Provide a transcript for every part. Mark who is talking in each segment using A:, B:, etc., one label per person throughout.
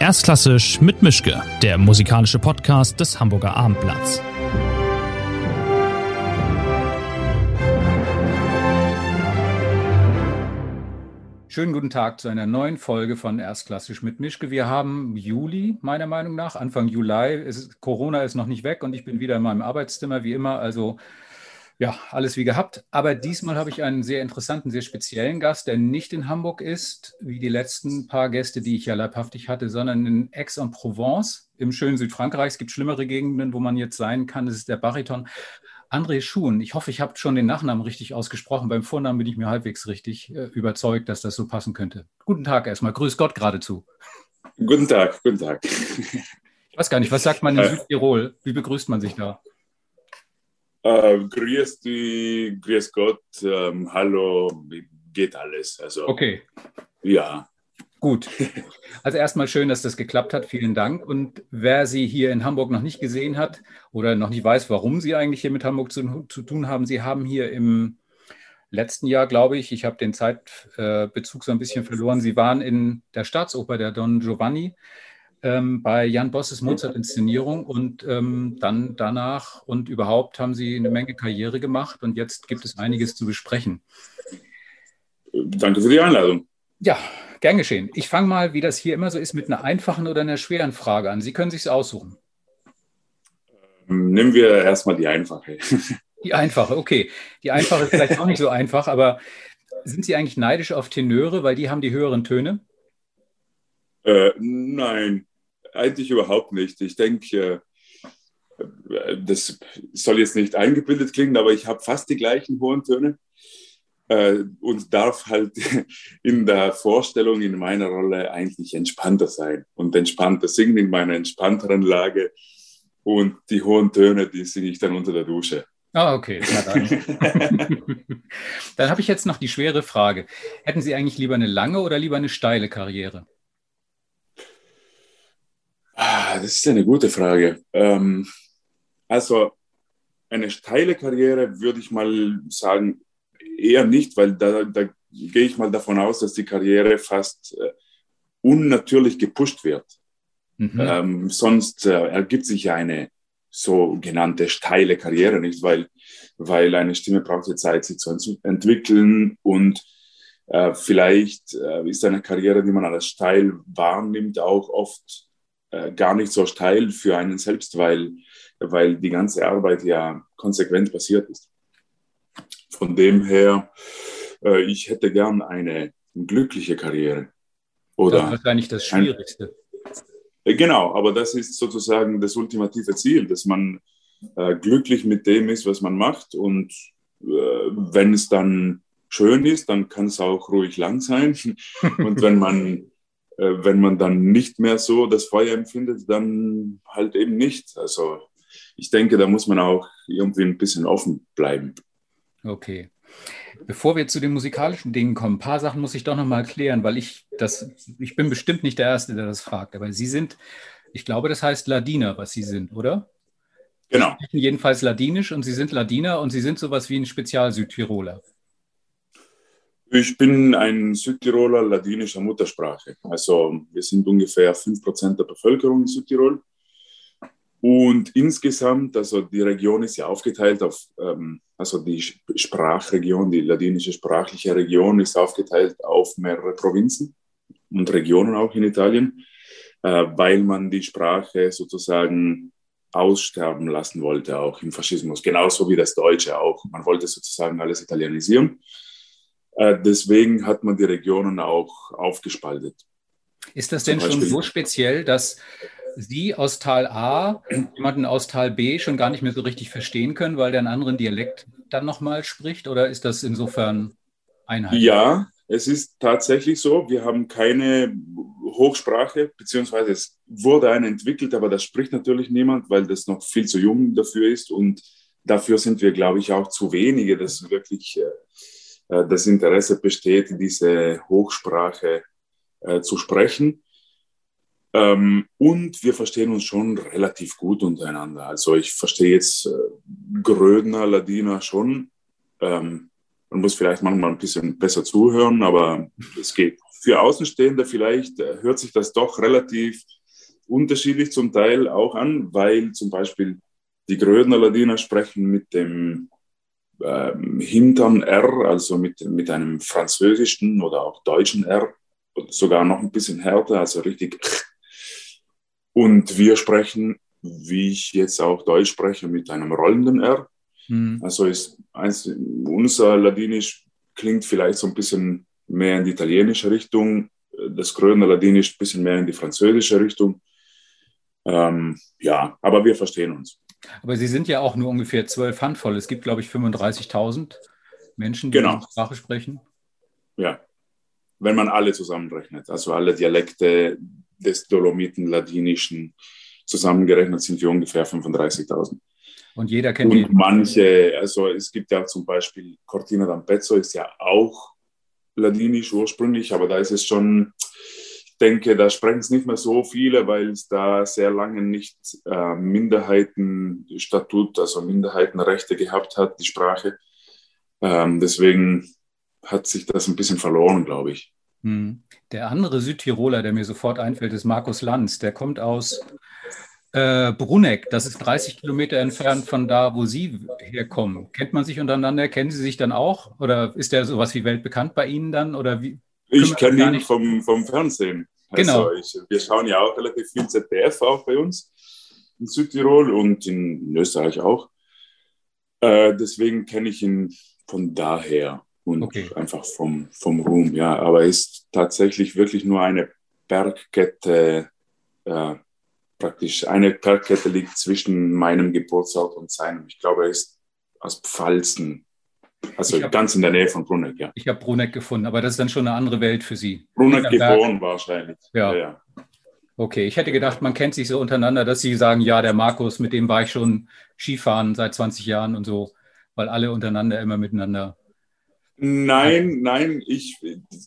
A: Erstklassisch mit Mischke, der musikalische Podcast des Hamburger Abendblatts. Schönen guten Tag zu einer neuen Folge von Erstklassisch mit Mischke. Wir haben Juli, meiner Meinung nach, Anfang Juli. Ist, Corona ist noch nicht weg und ich bin wieder in meinem Arbeitszimmer, wie immer. Also ja, alles wie gehabt. Aber diesmal habe ich einen sehr interessanten, sehr speziellen Gast, der nicht in Hamburg ist, wie die letzten paar Gäste, die ich ja leibhaftig hatte, sondern in Aix-en-Provence im schönen Südfrankreich. Es gibt schlimmere Gegenden, wo man jetzt sein kann. Das ist der Bariton. André Schuhn, ich hoffe, ich habe schon den Nachnamen richtig ausgesprochen. Beim Vornamen bin ich mir halbwegs richtig äh, überzeugt, dass das so passen könnte. Guten Tag erstmal. Grüß Gott geradezu.
B: Guten Tag, guten Tag.
A: Ich weiß gar nicht, was sagt man in äh. Südtirol? Wie begrüßt man sich da?
B: Äh, grüß dich, grüß Gott, ähm, hallo, geht alles. Also,
A: okay.
B: Ja.
A: Gut. Also erstmal schön, dass das geklappt hat. Vielen Dank. Und wer Sie hier in Hamburg noch nicht gesehen hat oder noch nicht weiß, warum Sie eigentlich hier mit Hamburg zu, zu tun haben, Sie haben hier im letzten Jahr, glaube ich, ich habe den Zeitbezug so ein bisschen verloren, Sie waren in der Staatsoper der Don Giovanni ähm, bei Jan Bosses Mozart-Inszenierung und ähm, dann danach und überhaupt haben Sie eine Menge Karriere gemacht und jetzt gibt es einiges zu besprechen.
B: Danke für die Einladung.
A: Ja, gern geschehen. Ich fange mal, wie das hier immer so ist, mit einer einfachen oder einer schweren Frage an. Sie können sich aussuchen.
B: Ähm, nehmen wir erstmal die einfache.
A: Die einfache, okay. Die einfache ist vielleicht auch nicht so einfach, aber sind Sie eigentlich neidisch auf Tenöre, weil die haben die höheren Töne?
B: Äh, nein, eigentlich überhaupt nicht. Ich denke, äh, das soll jetzt nicht eingebildet klingen, aber ich habe fast die gleichen hohen Töne äh, und darf halt in der Vorstellung in meiner Rolle eigentlich entspannter sein und entspannter singen in meiner entspannteren Lage. Und die hohen Töne, die singe ich dann unter der Dusche.
A: Ah, okay. dann, dann habe ich jetzt noch die schwere Frage. Hätten Sie eigentlich lieber eine lange oder lieber eine steile Karriere?
B: Ah, das ist eine gute Frage. Ähm, also eine steile Karriere würde ich mal sagen, eher nicht, weil da, da gehe ich mal davon aus, dass die Karriere fast äh, unnatürlich gepusht wird. Mhm. Ähm, sonst äh, ergibt sich ja eine sogenannte steile Karriere nicht, weil, weil eine Stimme braucht ja Zeit, sich zu entwickeln und äh, vielleicht äh, ist eine Karriere, die man als steil wahrnimmt, auch oft äh, gar nicht so steil für einen selbst, weil, weil die ganze Arbeit ja konsequent passiert ist. Von dem her, äh, ich hätte gern eine glückliche Karriere.
A: Oder das ist wahrscheinlich das Schwierigste.
B: Ein, äh, genau, aber das ist sozusagen das ultimative Ziel, dass man äh, glücklich mit dem ist, was man macht. Und äh, wenn es dann schön ist, dann kann es auch ruhig lang sein. Und wenn man wenn man dann nicht mehr so das Feuer empfindet, dann halt eben nicht. Also ich denke, da muss man auch irgendwie ein bisschen offen bleiben.
A: Okay. Bevor wir zu den musikalischen Dingen kommen, ein paar Sachen muss ich doch nochmal klären, weil ich das, ich bin bestimmt nicht der Erste, der das fragt, aber Sie sind, ich glaube, das heißt Ladiner, was Sie sind, oder?
B: Genau.
A: Sie jedenfalls Ladinisch und Sie sind Ladiner und Sie sind sowas wie ein Spezial-Südtiroler.
B: Ich bin ein Südtiroler ladinischer Muttersprache. Also wir sind ungefähr 5% der Bevölkerung in Südtirol. Und insgesamt, also die Region ist ja aufgeteilt auf, ähm, also die Sprachregion, die ladinische sprachliche Region ist aufgeteilt auf mehrere Provinzen und Regionen auch in Italien, äh, weil man die Sprache sozusagen aussterben lassen wollte, auch im Faschismus. Genauso wie das Deutsche auch. Man wollte sozusagen alles italienisieren. Äh, deswegen hat man die Regionen auch aufgespaltet.
A: Ist das denn schon so speziell, dass Sie aus Tal A jemanden aus Tal B schon gar nicht mehr so richtig verstehen können, weil der einen anderen Dialekt dann nochmal spricht? Oder ist das insofern einheitlich?
B: Ja, es ist tatsächlich so. Wir haben keine Hochsprache, beziehungsweise es wurde eine entwickelt, aber das spricht natürlich niemand, weil das noch viel zu jung dafür ist. Und dafür sind wir, glaube ich, auch zu wenige, das wirklich äh, äh, das Interesse besteht, diese Hochsprache äh, zu sprechen. Ähm, und wir verstehen uns schon relativ gut untereinander. Also ich verstehe jetzt äh, Grödner, Ladiner schon. Ähm, man muss vielleicht manchmal ein bisschen besser zuhören, aber es geht. für Außenstehende vielleicht äh, hört sich das doch relativ unterschiedlich zum Teil auch an, weil zum Beispiel die Grödner Ladiner sprechen mit dem ähm, Hintern R, also mit, mit einem französischen oder auch deutschen R, sogar noch ein bisschen härter, also richtig. Und wir sprechen, wie ich jetzt auch Deutsch spreche, mit einem rollenden R. Mhm. Also ist eins, unser Ladinisch klingt vielleicht so ein bisschen mehr in die italienische Richtung, das Gröner Ladinisch ein bisschen mehr in die französische Richtung. Ähm, ja, aber wir verstehen uns.
A: Aber Sie sind ja auch nur ungefähr zwölf Handvoll. Es gibt, glaube ich, 35.000 Menschen, die genau. die Sprache sprechen.
B: Ja, wenn man alle zusammenrechnet, also alle Dialekte des Dolomiten-Ladinischen zusammengerechnet, sind wir ungefähr 35.000.
A: Und jeder kennt
B: Und jeden. manche, also es gibt ja zum Beispiel Cortina d'Ampezzo, ist ja auch ladinisch ursprünglich, aber da ist es schon, denke, da sprechen es nicht mehr so viele, weil es da sehr lange nicht äh, Minderheitenstatut, also Minderheitenrechte gehabt hat, die Sprache. Ähm, deswegen hat sich das ein bisschen verloren, glaube ich.
A: Hm. Der andere Südtiroler, der mir sofort einfällt, ist Markus Lanz. Der kommt aus äh, Bruneck, das ist 30 Kilometer entfernt von da, wo Sie herkommen. Kennt man sich untereinander? Kennen Sie sich dann auch? Oder ist der sowas wie weltbekannt bei Ihnen dann? Oder wie?
B: Ich kenne ihn vom, vom Fernsehen.
A: Genau.
B: Also ich, wir schauen ja auch relativ viel ZDF auch bei uns in Südtirol und in Österreich auch. Äh, deswegen kenne ich ihn von daher und okay. einfach vom, vom Ruhm, ja. Aber er ist tatsächlich wirklich nur eine Bergkette äh, praktisch eine Bergkette liegt zwischen meinem Geburtsort und seinem. Ich glaube, er ist aus Pfalzen. Also hab, ganz in der Nähe von Bruneck, ja.
A: Ich habe Bruneck gefunden, aber das ist dann schon eine andere Welt für Sie.
B: Bruneck geboren wahrscheinlich.
A: Ja. ja, ja. Okay, ich hätte gedacht, man kennt sich so untereinander, dass Sie sagen, ja, der Markus, mit dem war ich schon Skifahren seit 20 Jahren und so, weil alle untereinander immer miteinander.
B: Nein, nein, ich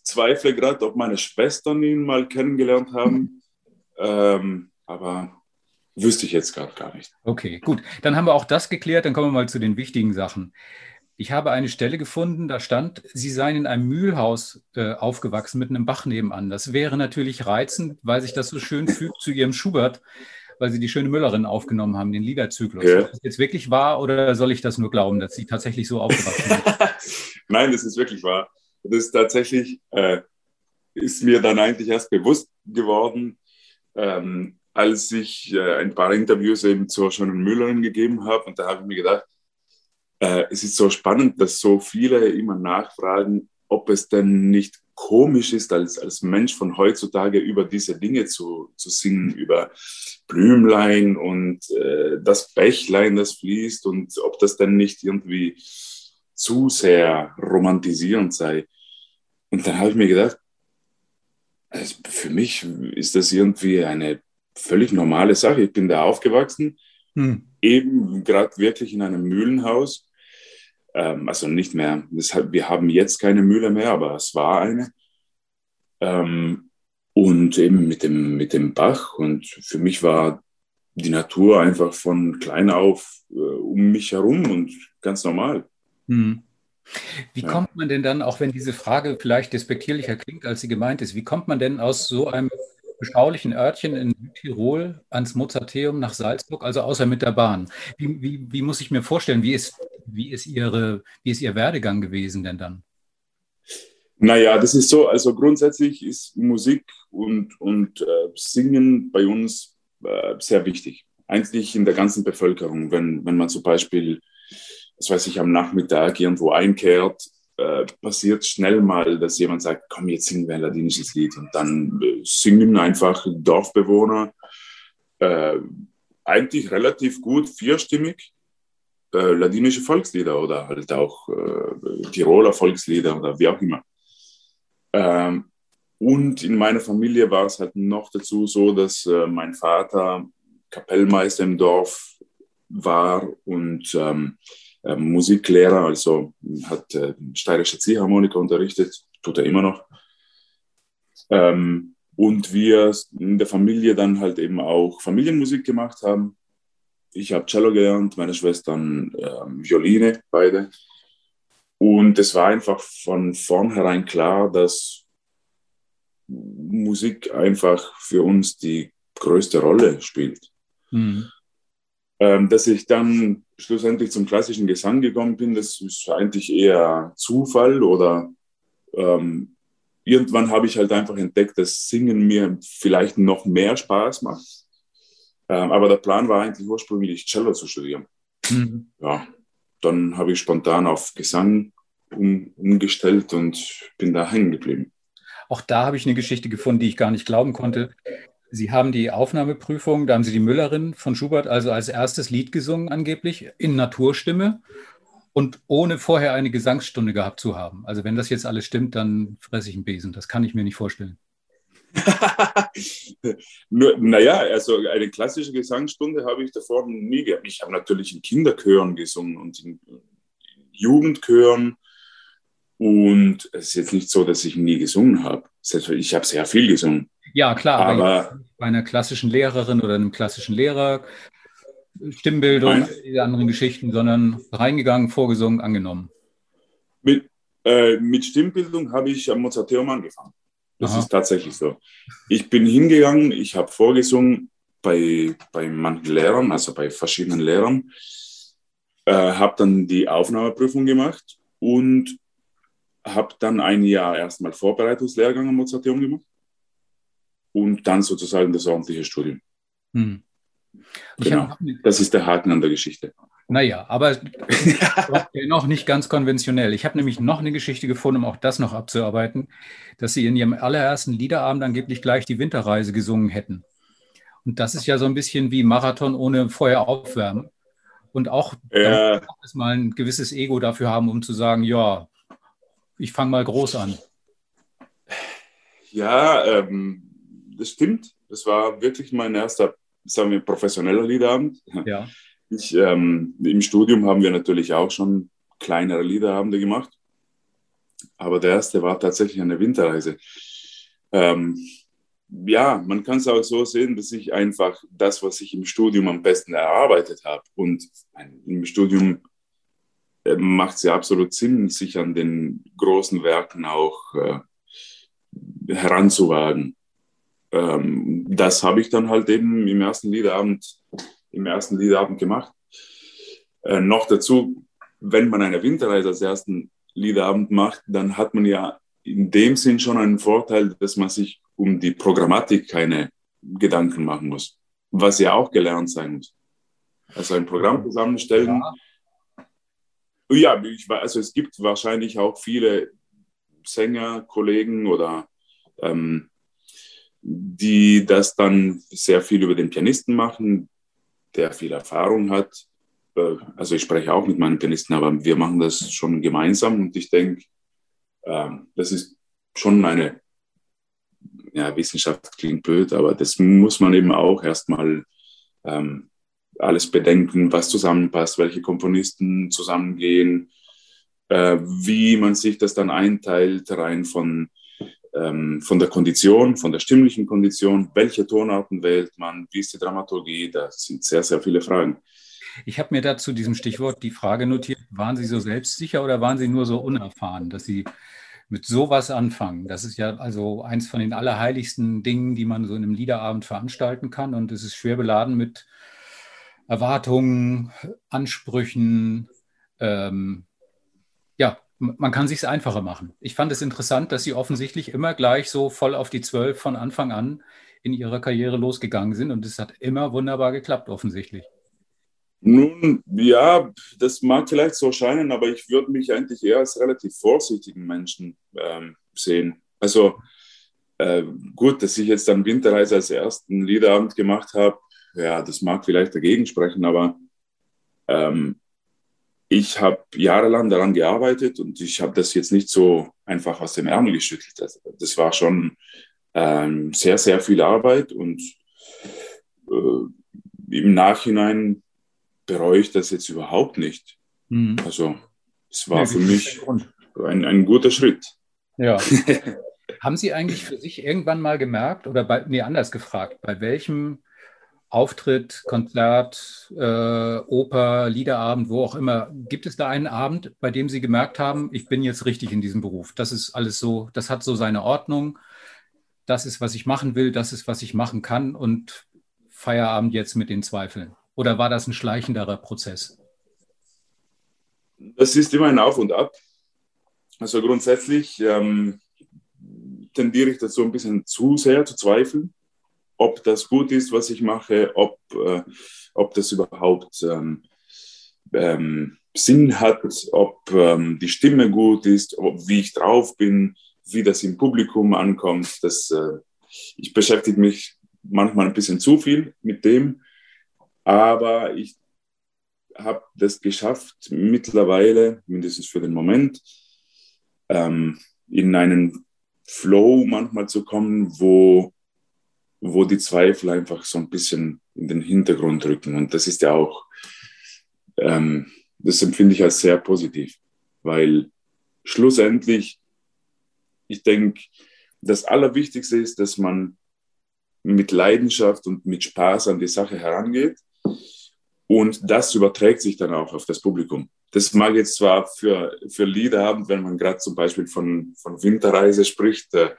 B: zweifle gerade, ob meine Schwestern ihn mal kennengelernt haben. Ähm, aber wüsste ich jetzt gerade gar nicht.
A: Okay, gut. Dann haben wir auch das geklärt. Dann kommen wir mal zu den wichtigen Sachen. Ich habe eine Stelle gefunden, da stand, Sie seien in einem Mühlhaus äh, aufgewachsen mit einem Bach nebenan. Das wäre natürlich reizend, weil sich das so schön fügt zu Ihrem Schubert, weil Sie die schöne Müllerin aufgenommen haben, den Liederzyklus. Ja. Ist das jetzt wirklich wahr oder soll ich das nur glauben, dass Sie tatsächlich so aufgewachsen sind?
B: Nein, das ist wirklich wahr. Das ist tatsächlich, äh, ist mir dann eigentlich erst bewusst geworden, ähm, als ich äh, ein paar Interviews eben zur schönen Müllerin gegeben habe. Und da habe ich mir gedacht, äh, es ist so spannend, dass so viele immer nachfragen, ob es denn nicht komisch ist, als, als Mensch von heutzutage über diese Dinge zu, zu singen, über Blümlein und äh, das Bächlein, das fließt und ob das denn nicht irgendwie zu sehr romantisierend sei. Und dann habe ich mir gedacht, also für mich ist das irgendwie eine völlig normale Sache. Ich bin da aufgewachsen, hm. eben gerade wirklich in einem Mühlenhaus. Ähm, also nicht mehr, das, wir haben jetzt keine Mühle mehr, aber es war eine. Ähm, und eben mit dem, mit dem Bach. Und für mich war die Natur einfach von klein auf äh, um mich herum und ganz normal. Hm.
A: Wie ja. kommt man denn dann, auch wenn diese Frage vielleicht despektierlicher klingt, als sie gemeint ist, wie kommt man denn aus so einem beschaulichen Örtchen in Südtirol ans Mozarteum nach Salzburg, also außer mit der Bahn. Wie, wie, wie muss ich mir vorstellen, wie ist, wie, ist ihre, wie ist Ihr Werdegang gewesen denn dann?
B: Naja, das ist so, also grundsätzlich ist Musik und, und äh, Singen bei uns äh, sehr wichtig. Eigentlich in der ganzen Bevölkerung. Wenn, wenn man zum Beispiel, das weiß ich, am Nachmittag irgendwo einkehrt, äh, passiert schnell mal, dass jemand sagt, komm, jetzt singen wir ein ladinisches Lied. Und dann äh, singen einfach Dorfbewohner äh, eigentlich relativ gut vierstimmig äh, ladinische Volkslieder oder halt auch äh, Tiroler Volkslieder oder wie auch immer. Ähm, und in meiner Familie war es halt noch dazu so, dass äh, mein Vater Kapellmeister im Dorf war und ähm, äh, Musiklehrer, also hat äh, steirische Ziehharmonika unterrichtet, tut er immer noch. Ähm, und wir in der Familie dann halt eben auch Familienmusik gemacht haben. Ich habe Cello gelernt, meine Schwestern äh, Violine, beide. Und es war einfach von vornherein klar, dass Musik einfach für uns die größte Rolle spielt. Mhm. Ähm, dass ich dann schlussendlich zum klassischen Gesang gekommen bin, das ist eigentlich eher Zufall oder ähm, irgendwann habe ich halt einfach entdeckt, dass Singen mir vielleicht noch mehr Spaß macht. Ähm, aber der Plan war eigentlich ursprünglich Cello zu studieren. Mhm. Ja, dann habe ich spontan auf Gesang um, umgestellt und bin da hängen geblieben.
A: Auch da habe ich eine Geschichte gefunden, die ich gar nicht glauben konnte. Sie haben die Aufnahmeprüfung, da haben Sie die Müllerin von Schubert also als erstes Lied gesungen, angeblich in Naturstimme und ohne vorher eine Gesangsstunde gehabt zu haben. Also wenn das jetzt alles stimmt, dann fresse ich einen Besen. Das kann ich mir nicht vorstellen.
B: Nur, naja, also eine klassische Gesangsstunde habe ich davor nie gehabt. Ich habe natürlich in Kinderchören gesungen und in Jugendchören. Und es ist jetzt nicht so, dass ich nie gesungen habe. Ich habe sehr viel gesungen.
A: Ja, klar, aber, aber bei einer klassischen Lehrerin oder einem klassischen Lehrer, Stimmbildung, Nein. diese anderen Geschichten, sondern reingegangen, vorgesungen, angenommen.
B: Mit, äh, mit Stimmbildung habe ich am Mozarteum angefangen. Das Aha. ist tatsächlich so. Ich bin hingegangen, ich habe vorgesungen bei, bei manchen Lehrern, also bei verschiedenen Lehrern, äh, habe dann die Aufnahmeprüfung gemacht und habe dann ein Jahr erstmal Vorbereitungslehrgang am Mozarteum gemacht und dann sozusagen das ordentliche Studium. Hm. Genau. Das ist der Haken an der Geschichte.
A: Naja, aber noch nicht ganz konventionell. Ich habe nämlich noch eine Geschichte gefunden, um auch das noch abzuarbeiten, dass Sie in Ihrem allerersten Liederabend angeblich gleich die Winterreise gesungen hätten. Und das ist ja so ein bisschen wie Marathon ohne vorher aufwärmen. Und auch äh, mal ein gewisses Ego dafür haben, um zu sagen, ja, ich fange mal groß an.
B: Ja, ähm, das stimmt. Das war wirklich mein erster, sagen wir, professioneller Liederabend. Ja. Ich, ähm, Im Studium haben wir natürlich auch schon kleinere Liederabende gemacht. Aber der erste war tatsächlich eine Winterreise. Ähm, ja, man kann es auch so sehen, dass ich einfach das, was ich im Studium am besten erarbeitet habe und im Studium äh, macht es ja absolut Sinn, sich an den großen Werken auch äh, heranzuwagen. Ähm, das habe ich dann halt eben im ersten Liederabend, im ersten Liederabend gemacht. Äh, noch dazu, wenn man eine Winterreise als ersten Liederabend macht, dann hat man ja in dem Sinn schon einen Vorteil, dass man sich um die Programmatik keine Gedanken machen muss, was ja auch gelernt sein muss. Also ein Programm zusammenstellen, ja. Ja, ich, also es gibt wahrscheinlich auch viele Sänger, Kollegen oder ähm, die das dann sehr viel über den Pianisten machen, der viel Erfahrung hat. Äh, also ich spreche auch mit meinen Pianisten, aber wir machen das schon gemeinsam und ich denke, äh, das ist schon eine ja, Wissenschaft klingt blöd, aber das muss man eben auch erstmal ähm, alles bedenken, was zusammenpasst, welche Komponisten zusammengehen, äh, wie man sich das dann einteilt, rein von, ähm, von der Kondition, von der stimmlichen Kondition, welche Tonarten wählt man, wie ist die Dramaturgie, da sind sehr, sehr viele Fragen.
A: Ich habe mir dazu diesem Stichwort die Frage notiert, waren Sie so selbstsicher oder waren Sie nur so unerfahren, dass Sie mit sowas anfangen? Das ist ja also eins von den allerheiligsten Dingen, die man so in einem Liederabend veranstalten kann und es ist schwer beladen mit Erwartungen, Ansprüchen. Ähm, ja, man kann sich einfacher machen. Ich fand es interessant, dass Sie offensichtlich immer gleich so voll auf die Zwölf von Anfang an in Ihrer Karriere losgegangen sind und es hat immer wunderbar geklappt, offensichtlich.
B: Nun, ja, das mag vielleicht so scheinen, aber ich würde mich eigentlich eher als relativ vorsichtigen Menschen ähm, sehen. Also äh, gut, dass ich jetzt dann Winterreise als ersten Liederabend gemacht habe, ja, das mag vielleicht dagegen sprechen, aber ähm, ich habe jahrelang daran gearbeitet und ich habe das jetzt nicht so einfach aus dem Ärmel geschüttelt. Also, das war schon ähm, sehr, sehr viel Arbeit und äh, im Nachhinein bereue ich das jetzt überhaupt nicht. Mhm. Also es war ja, für mich ein, ein guter Schritt.
A: Ja. Haben Sie eigentlich für sich irgendwann mal gemerkt oder bei, nee, anders gefragt, bei welchem Auftritt, Konzert, äh, Oper, Liederabend, wo auch immer. Gibt es da einen Abend, bei dem Sie gemerkt haben, ich bin jetzt richtig in diesem Beruf? Das ist alles so, das hat so seine Ordnung. das ist, was ich machen will, das ist, was ich machen kann und Feierabend jetzt mit den Zweifeln? Oder war das ein schleichenderer Prozess?
B: Das ist immer ein Auf und Ab. Also grundsätzlich ähm, tendiere ich dazu ein bisschen zu sehr zu zweifeln, ob das gut ist, was ich mache, ob, äh, ob das überhaupt ähm, ähm, Sinn hat, ob ähm, die Stimme gut ist, ob, wie ich drauf bin, wie das im Publikum ankommt. Das, äh, ich beschäftige mich manchmal ein bisschen zu viel mit dem, aber ich habe das geschafft, mittlerweile, mindestens für den Moment, ähm, in einen Flow manchmal zu kommen, wo, wo die Zweifel einfach so ein bisschen in den Hintergrund rücken. Und das ist ja auch ähm, das empfinde ich als sehr positiv, weil schlussendlich, ich denke, das Allerwichtigste ist, dass man mit Leidenschaft und mit Spaß an die Sache herangeht. Und das überträgt sich dann auch auf das Publikum. Das mag jetzt zwar für, für Lieder haben, wenn man gerade zum Beispiel von, von Winterreise spricht, äh,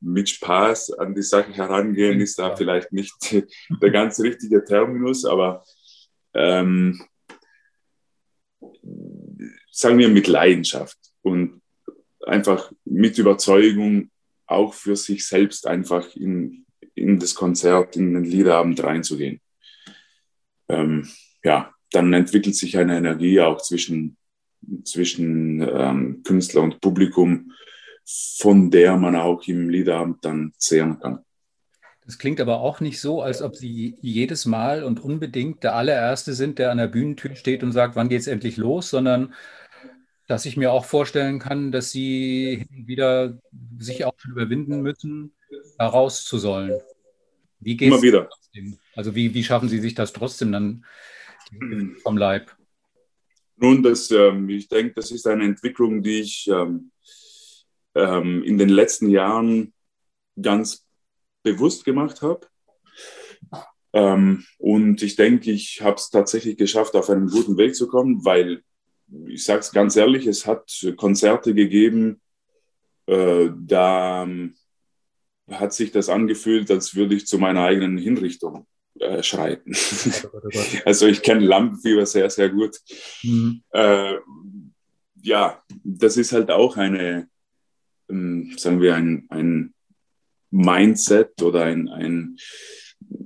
B: mit Spaß an die Sache herangehen, ist da vielleicht nicht der ganz richtige Terminus, aber ähm, sagen wir, mit Leidenschaft und einfach mit Überzeugung auch für sich selbst einfach in, in das Konzert, in den Liederabend reinzugehen. Ähm, ja, dann entwickelt sich eine Energie auch zwischen, zwischen ähm, Künstler und Publikum, von der man auch im Liederabend dann zehren kann.
A: Das klingt aber auch nicht so, als ob Sie jedes Mal und unbedingt der allererste sind, der an der Bühnentür steht und sagt, wann geht es endlich los, sondern dass ich mir auch vorstellen kann, dass Sie wieder sich auch schon überwinden müssen, da raus zu sollen.
B: Wie geht's Immer wieder.
A: Trotzdem? Also wie, wie schaffen Sie sich das trotzdem dann vom Leib?
B: Nun, das, ähm, ich denke, das ist eine Entwicklung, die ich ähm, ähm, in den letzten Jahren ganz bewusst gemacht habe. Ähm, und ich denke, ich habe es tatsächlich geschafft, auf einen guten Weg zu kommen, weil, ich sage es ganz ehrlich, es hat Konzerte gegeben, äh, da ähm, hat sich das angefühlt, als würde ich zu meiner eigenen Hinrichtung äh, schreiten. also ich kenne Lampenfieber sehr, sehr gut. Mhm. Äh, ja, das ist halt auch eine, sagen wir, ein, ein Mindset oder ein, ein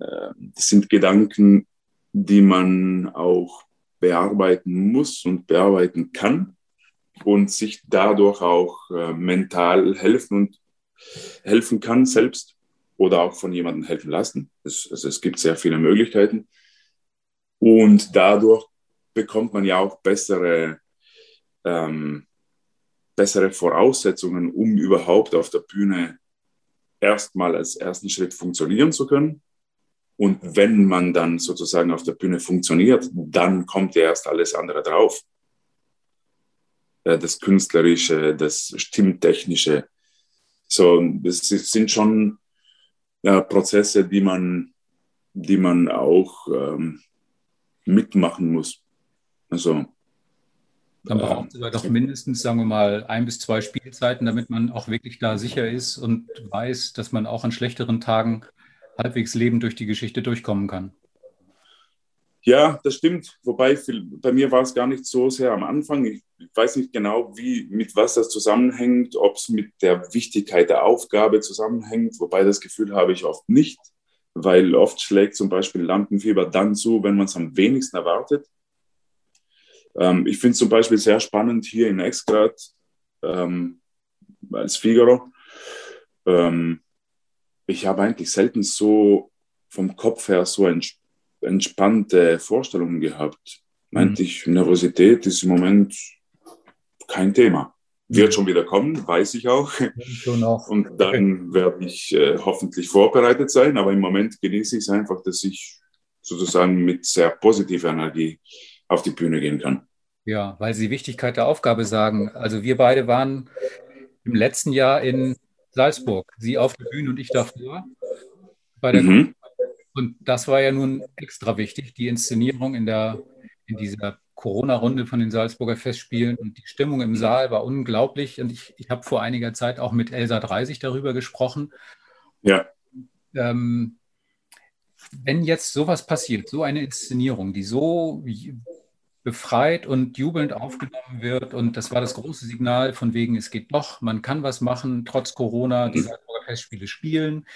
B: äh, das sind Gedanken, die man auch bearbeiten muss und bearbeiten kann und sich dadurch auch äh, mental helfen und helfen kann selbst oder auch von jemandem helfen lassen. Es, also es gibt sehr viele Möglichkeiten und dadurch bekommt man ja auch bessere, ähm, bessere Voraussetzungen, um überhaupt auf der Bühne erstmal als ersten Schritt funktionieren zu können. Und wenn man dann sozusagen auf der Bühne funktioniert, dann kommt ja erst alles andere drauf. Äh, das Künstlerische, das Stimmtechnische. So, das sind schon ja, Prozesse, die man, die man auch ähm, mitmachen muss. Also
A: dann braucht es doch mindestens, sagen wir mal, ein bis zwei Spielzeiten, damit man auch wirklich da sicher ist und weiß, dass man auch an schlechteren Tagen halbwegs lebend durch die Geschichte durchkommen kann.
B: Ja, das stimmt. Wobei bei mir war es gar nicht so sehr am Anfang. Ich weiß nicht genau, wie, mit was das zusammenhängt, ob es mit der Wichtigkeit der Aufgabe zusammenhängt. Wobei das Gefühl habe ich oft nicht, weil oft schlägt zum Beispiel Lampenfieber dann zu, wenn man es am wenigsten erwartet. Ähm, ich finde es zum Beispiel sehr spannend hier in Exgrad ähm, als Figaro. Ähm, ich habe eigentlich selten so vom Kopf her so ents entspannte Vorstellungen gehabt. Meinte mhm. ich, Nervosität ist im Moment kein Thema. Wird schon wieder kommen, weiß ich auch. Und dann werde ich äh, hoffentlich vorbereitet sein. Aber im Moment genieße ich es einfach, dass ich sozusagen mit sehr positiver Energie auf die Bühne gehen kann.
A: Ja, weil Sie Wichtigkeit der Aufgabe sagen. Also wir beide waren im letzten Jahr in Salzburg. Sie auf der Bühne und ich davor. Mhm. und das war ja nun extra wichtig, die Inszenierung in, der, in dieser Corona-Runde von den Salzburger Festspielen. Und die Stimmung im Saal war unglaublich. Und ich, ich habe vor einiger Zeit auch mit Elsa Dreisig darüber gesprochen.
B: Ja.
A: Ähm, wenn jetzt sowas passiert, so eine Inszenierung, die so befreit und jubelnd aufgenommen wird. Und das war das große Signal von wegen, es geht doch, man kann was machen, trotz Corona, die Salzburger Festspiele spielen.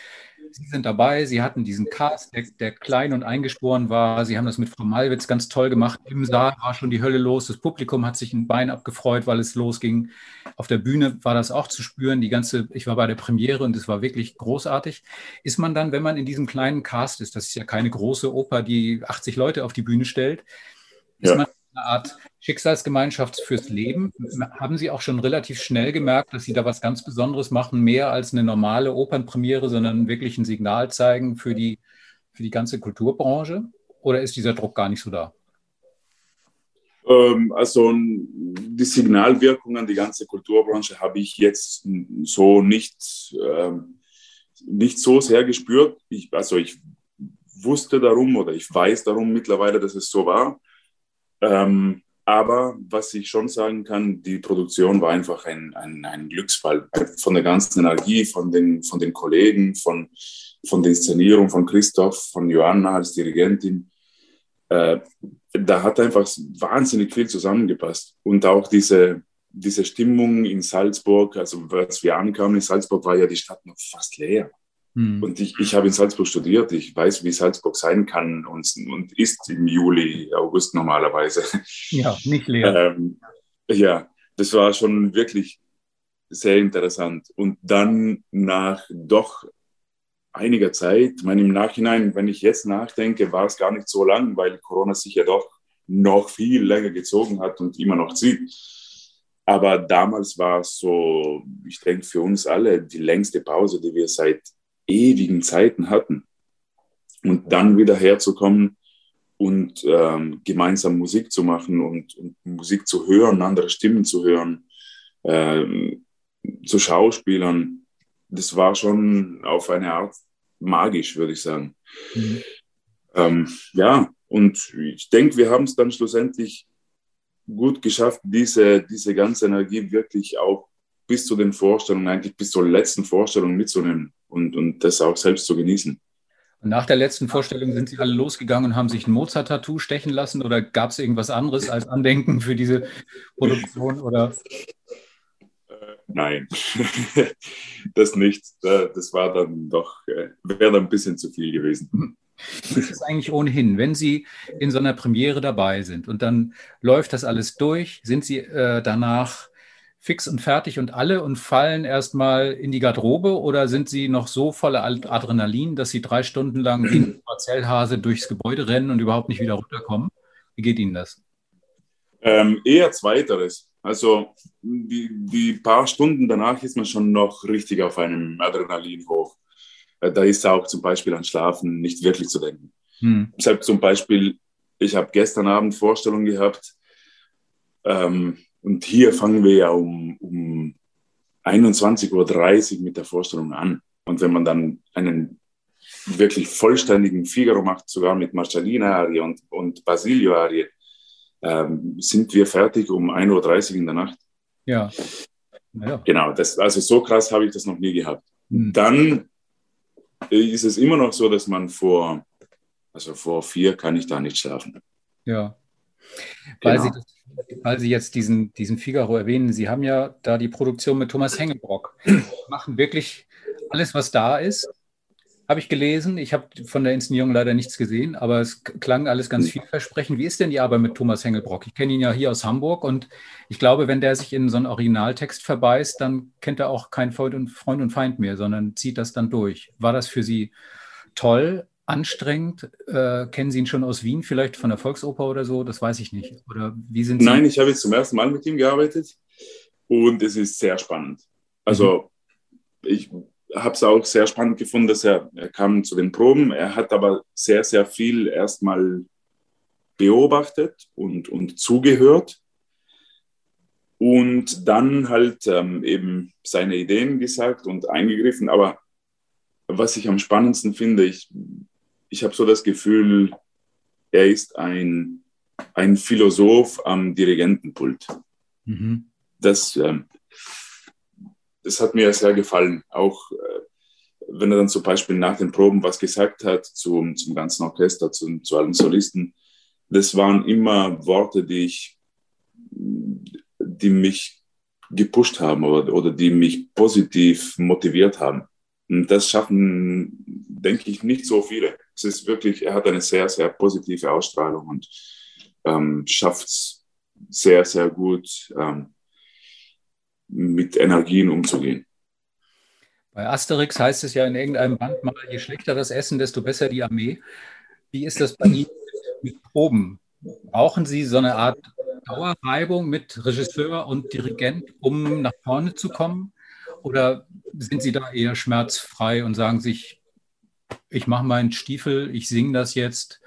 A: Sie sind dabei, Sie hatten diesen Cast, der, der, klein und eingesporen war. Sie haben das mit Frau Malwitz ganz toll gemacht. Im Saal war schon die Hölle los. Das Publikum hat sich ein Bein abgefreut, weil es losging. Auf der Bühne war das auch zu spüren. Die ganze, ich war bei der Premiere und es war wirklich großartig. Ist man dann, wenn man in diesem kleinen Cast ist, das ist ja keine große Oper, die 80 Leute auf die Bühne stellt, ist ja. man eine Art Schicksalsgemeinschaft fürs Leben. Haben Sie auch schon relativ schnell gemerkt, dass Sie da was ganz Besonderes machen, mehr als eine normale Opernpremiere, sondern wirklich ein Signal zeigen für die, für die ganze Kulturbranche? Oder ist dieser Druck gar nicht so da?
B: Ähm, also die Signalwirkung an die ganze Kulturbranche habe ich jetzt so nicht, ähm, nicht so sehr gespürt. Ich, also ich wusste darum oder ich weiß darum mittlerweile, dass es so war. Ähm, aber was ich schon sagen kann, die Produktion war einfach ein, ein, ein Glücksfall. Von der ganzen Energie, von den, von den Kollegen, von, von der Inszenierung von Christoph, von Joanna als Dirigentin. Äh, da hat einfach wahnsinnig viel zusammengepasst. Und auch diese, diese Stimmung in Salzburg, also als wir ankamen in Salzburg, war ja die Stadt noch fast leer. Hm. Und ich, ich habe in Salzburg studiert. Ich weiß, wie Salzburg sein kann und, und ist im Juli, August normalerweise.
A: Ja, nicht leer.
B: Ähm, ja, das war schon wirklich sehr interessant. Und dann nach doch einiger Zeit, ich meine, im Nachhinein, wenn ich jetzt nachdenke, war es gar nicht so lang, weil Corona sich ja doch noch viel länger gezogen hat und immer noch zieht. Aber damals war es so, ich denke, für uns alle die längste Pause, die wir seit ewigen Zeiten hatten. Und dann wieder herzukommen und ähm, gemeinsam Musik zu machen und, und, Musik zu hören, andere Stimmen zu hören, ähm, zu Schauspielern, das war schon auf eine Art magisch, würde ich sagen. Mhm. Ähm, ja, und ich denke, wir haben es dann schlussendlich gut geschafft, diese, diese ganze Energie wirklich auch bis zu den Vorstellungen, eigentlich bis zur letzten Vorstellung mitzunehmen und, und das auch selbst zu genießen.
A: Und nach der letzten Vorstellung sind Sie alle losgegangen und haben sich ein Mozart-Tattoo stechen lassen oder gab es irgendwas anderes als Andenken für diese Produktion? Oder?
B: Äh, nein, das nicht. Das war dann doch, äh, wäre dann ein bisschen zu viel gewesen.
A: Wie ist es eigentlich ohnehin, wenn Sie in so einer Premiere dabei sind und dann läuft das alles durch? Sind Sie äh, danach fix und fertig und alle und fallen erstmal in die Garderobe oder sind sie noch so voller Adrenalin, dass sie drei Stunden lang wie ein Parzellhase durchs Gebäude rennen und überhaupt nicht wieder runterkommen? Wie geht Ihnen das?
B: Ähm, eher zweiteres. Also die, die paar Stunden danach ist man schon noch richtig auf einem Adrenalin hoch. Äh, da ist auch zum Beispiel an Schlafen nicht wirklich zu denken. Hm. Deshalb zum Beispiel, ich habe gestern Abend Vorstellung gehabt, ähm, und hier fangen wir ja um, um 21.30 Uhr mit der Vorstellung an. Und wenn man dann einen wirklich vollständigen Figaro macht, sogar mit Marcellina-Arie und, und Basilio-Arie, ähm, sind wir fertig um 1.30 Uhr in der Nacht.
A: Ja.
B: ja. Genau, das, also so krass habe ich das noch nie gehabt. Mhm. Dann ist es immer noch so, dass man vor, also vor vier kann ich da nicht schlafen.
A: Ja. Weil genau. Sie das weil Sie jetzt diesen, diesen Figaro erwähnen, Sie haben ja da die Produktion mit Thomas Hengelbrock. Sie machen wirklich alles, was da ist. Habe ich gelesen. Ich habe von der Inszenierung leider nichts gesehen, aber es klang alles ganz vielversprechend. Wie ist denn die Arbeit mit Thomas Hengelbrock? Ich kenne ihn ja hier aus Hamburg und ich glaube, wenn der sich in so einen Originaltext verbeißt, dann kennt er auch keinen Freund und, Freund und Feind mehr, sondern zieht das dann durch. War das für Sie toll? Anstrengend? Äh, kennen Sie ihn schon aus Wien, vielleicht von der Volksoper oder so? Das weiß ich nicht. Oder wie sind Sie?
B: Nein, ich habe jetzt zum ersten Mal mit ihm gearbeitet und es ist sehr spannend. Also mhm. ich habe es auch sehr spannend gefunden, dass er, er kam zu den Proben. Er hat aber sehr, sehr viel erstmal beobachtet und, und zugehört und dann halt ähm, eben seine Ideen gesagt und eingegriffen. Aber was ich am spannendsten finde, ich ich habe so das Gefühl, er ist ein, ein Philosoph am Dirigentenpult. Mhm. Das, ähm, das hat mir sehr gefallen. Auch äh, wenn er dann zum Beispiel nach den Proben was gesagt hat zum, zum ganzen Orchester, zu, zu allen Solisten, das waren immer Worte, die ich, die mich gepusht haben oder, oder die mich positiv motiviert haben. Und das schaffen, denke ich, nicht so viele. Es ist wirklich, er hat eine sehr, sehr positive Ausstrahlung und ähm, schafft es sehr, sehr gut, ähm, mit Energien umzugehen.
A: Bei Asterix heißt es ja in irgendeinem Band mal, je schlechter das Essen, desto besser die Armee. Wie ist das bei Ihnen mit Proben? Brauchen Sie so eine Art Dauerreibung mit Regisseur und Dirigent, um nach vorne zu kommen? Oder sind Sie da eher schmerzfrei und sagen sich, ich mache meinen Stiefel, ich singe das jetzt,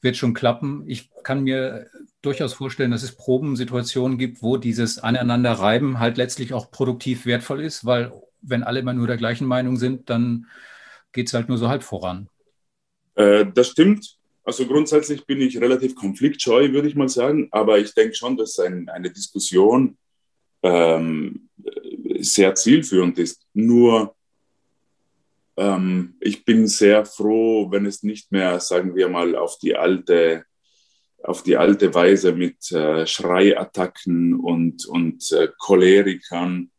A: wird schon klappen? Ich kann mir durchaus vorstellen, dass es Probensituationen gibt, wo dieses Aneinanderreiben halt letztlich auch produktiv wertvoll ist, weil wenn alle immer nur der gleichen Meinung sind, dann geht es halt nur so halb voran.
B: Äh, das stimmt. Also grundsätzlich bin ich relativ konfliktscheu, würde ich mal sagen, aber ich denke schon, dass ein, eine Diskussion ähm, sehr zielführend ist. Nur ähm, ich bin sehr froh, wenn es nicht mehr, sagen wir mal, auf die alte, auf die alte Weise mit äh, Schreiattacken und, und äh, Cholerikern,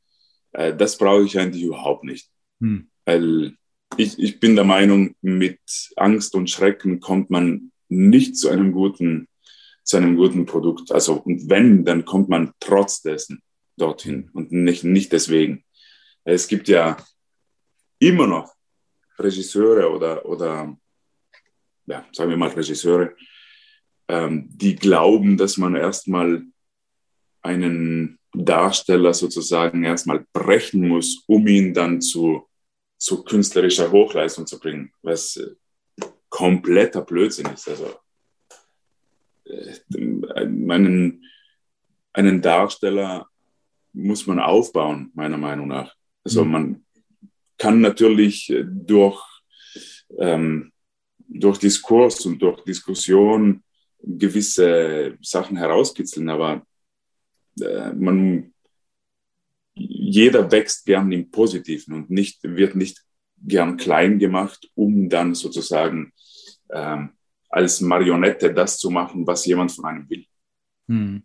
B: äh, das brauche ich eigentlich überhaupt nicht. Hm. Weil ich, ich bin der Meinung, mit Angst und Schrecken kommt man nicht zu einem guten, zu einem guten Produkt. Also, und wenn, dann kommt man trotz dessen dorthin und nicht, nicht deswegen. Es gibt ja immer noch Regisseure oder, oder ja, sagen wir mal Regisseure, ähm, die glauben, dass man erstmal einen Darsteller sozusagen erstmal brechen muss, um ihn dann zu zu künstlerischer Hochleistung zu bringen, was äh, kompletter Blödsinn ist. Also äh, einen, einen Darsteller muss man aufbauen, meiner Meinung nach. Also mhm. man kann natürlich äh, durch, ähm, durch Diskurs und durch Diskussion gewisse Sachen herauskitzeln, aber äh, man jeder wächst gern im Positiven und nicht, wird nicht gern klein gemacht, um dann sozusagen ähm, als Marionette das zu machen, was jemand von einem will. Hm.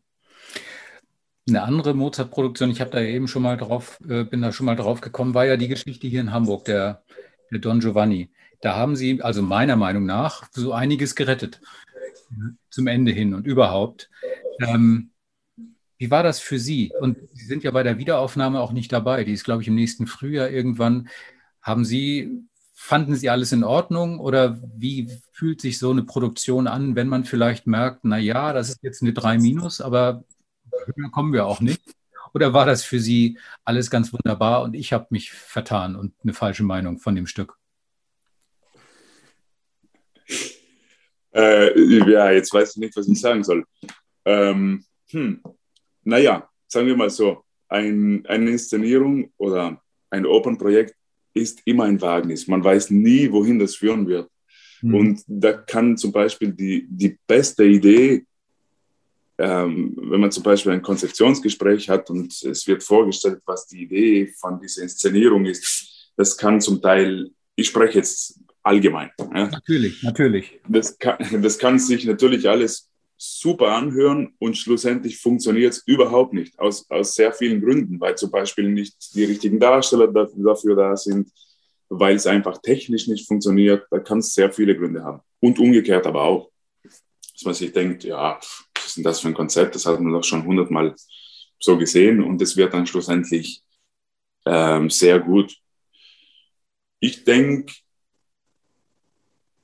A: Eine andere Mozart-Produktion, ich habe da eben schon mal drauf, äh, bin da schon mal drauf gekommen, war ja die Geschichte hier in Hamburg, der, der Don Giovanni. Da haben Sie, also meiner Meinung nach, so einiges gerettet zum Ende hin und überhaupt. Ähm, wie war das für Sie? Und Sie sind ja bei der Wiederaufnahme auch nicht dabei. Die ist, glaube ich, im nächsten Frühjahr irgendwann. Haben Sie, fanden Sie alles in Ordnung oder wie fühlt sich so eine Produktion an, wenn man vielleicht merkt, na ja, das ist jetzt eine 3 minus, aber höher kommen wir auch nicht? Oder war das für Sie alles ganz wunderbar und ich habe mich vertan und eine falsche Meinung von dem Stück?
B: Äh, ja, jetzt weiß ich nicht, was ich sagen soll. Ähm, hm naja, sagen wir mal so, ein, eine Inszenierung oder ein Opernprojekt ist immer ein Wagnis. Man weiß nie, wohin das führen wird. Mhm. Und da kann zum Beispiel die, die beste Idee, ähm, wenn man zum Beispiel ein Konzeptionsgespräch hat und es wird vorgestellt, was die Idee von dieser Inszenierung ist, das kann zum Teil, ich spreche jetzt allgemein.
A: Ja? Natürlich, natürlich.
B: Das kann, das kann sich natürlich alles super anhören und schlussendlich funktioniert es überhaupt nicht, aus, aus sehr vielen Gründen, weil zum Beispiel nicht die richtigen Darsteller dafür da sind, weil es einfach technisch nicht funktioniert. Da kann es sehr viele Gründe haben. Und umgekehrt aber auch, dass man sich denkt, ja, denn das für ein Konzept? Das hat man doch schon hundertmal so gesehen und es wird dann schlussendlich ähm, sehr gut. Ich denke,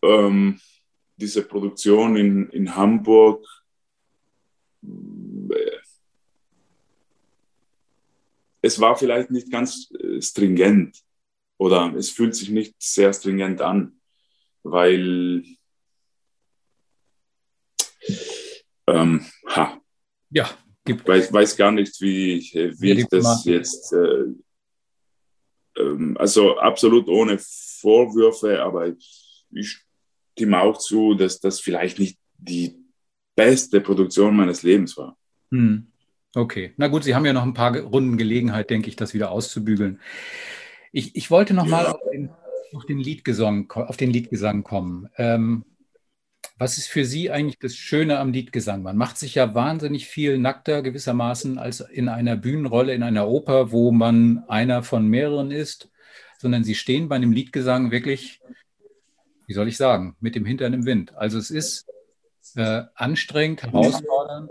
B: ähm, diese Produktion in, in Hamburg äh, es war vielleicht nicht ganz äh, stringent oder es fühlt sich nicht sehr stringent an, weil ähm, ha, ja, gibt. Weiß, weiß gar nicht, wie, wie ich das jetzt. Äh, ähm, also absolut ohne Vorwürfe, aber ich stimme auch zu, dass das vielleicht nicht die beste Produktion meines Lebens war. Hm.
A: Okay, na gut, Sie haben ja noch ein paar Runden Gelegenheit, denke ich, das wieder auszubügeln. Ich, ich wollte noch mal ja. auf den auf den Liedgesang, auf den Liedgesang kommen. Ähm, was ist für Sie eigentlich das Schöne am Liedgesang? Man macht sich ja wahnsinnig viel nackter gewissermaßen als in einer Bühnenrolle, in einer Oper, wo man einer von mehreren ist, sondern Sie stehen bei einem Liedgesang wirklich, wie soll ich sagen, mit dem Hintern im Wind. Also es ist äh, anstrengend, herausfordernd,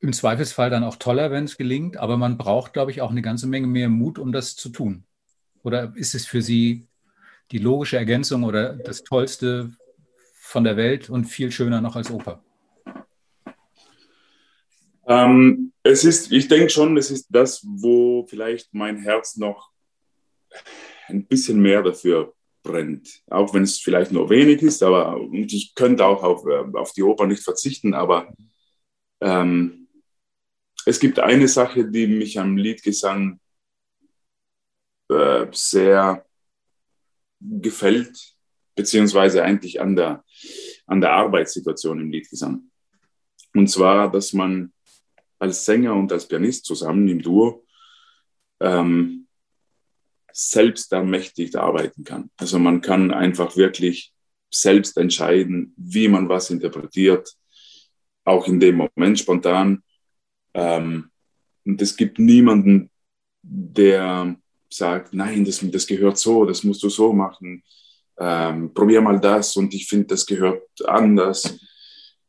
A: im Zweifelsfall dann auch toller, wenn es gelingt, aber man braucht, glaube ich, auch eine ganze Menge mehr Mut, um das zu tun. Oder ist es für Sie die logische Ergänzung oder das Tollste von der Welt und viel schöner noch als Oper?
B: Ähm, es ist, ich denke schon, es ist das, wo vielleicht mein Herz noch ein bisschen mehr dafür brennt. Auch wenn es vielleicht nur wenig ist, aber ich könnte auch auf, äh, auf die Oper nicht verzichten, aber ähm, es gibt eine Sache, die mich am Liedgesang äh, sehr gefällt, beziehungsweise eigentlich an der, an der Arbeitssituation im Liedgesang. Und zwar, dass man als Sänger und als Pianist zusammen im Duo ähm, selbst ermächtigt arbeiten kann. Also man kann einfach wirklich selbst entscheiden, wie man was interpretiert, auch in dem Moment spontan. Ähm, und es gibt niemanden, der sagt, nein, das, das gehört so, das musst du so machen, ähm, probier mal das und ich finde, das gehört anders,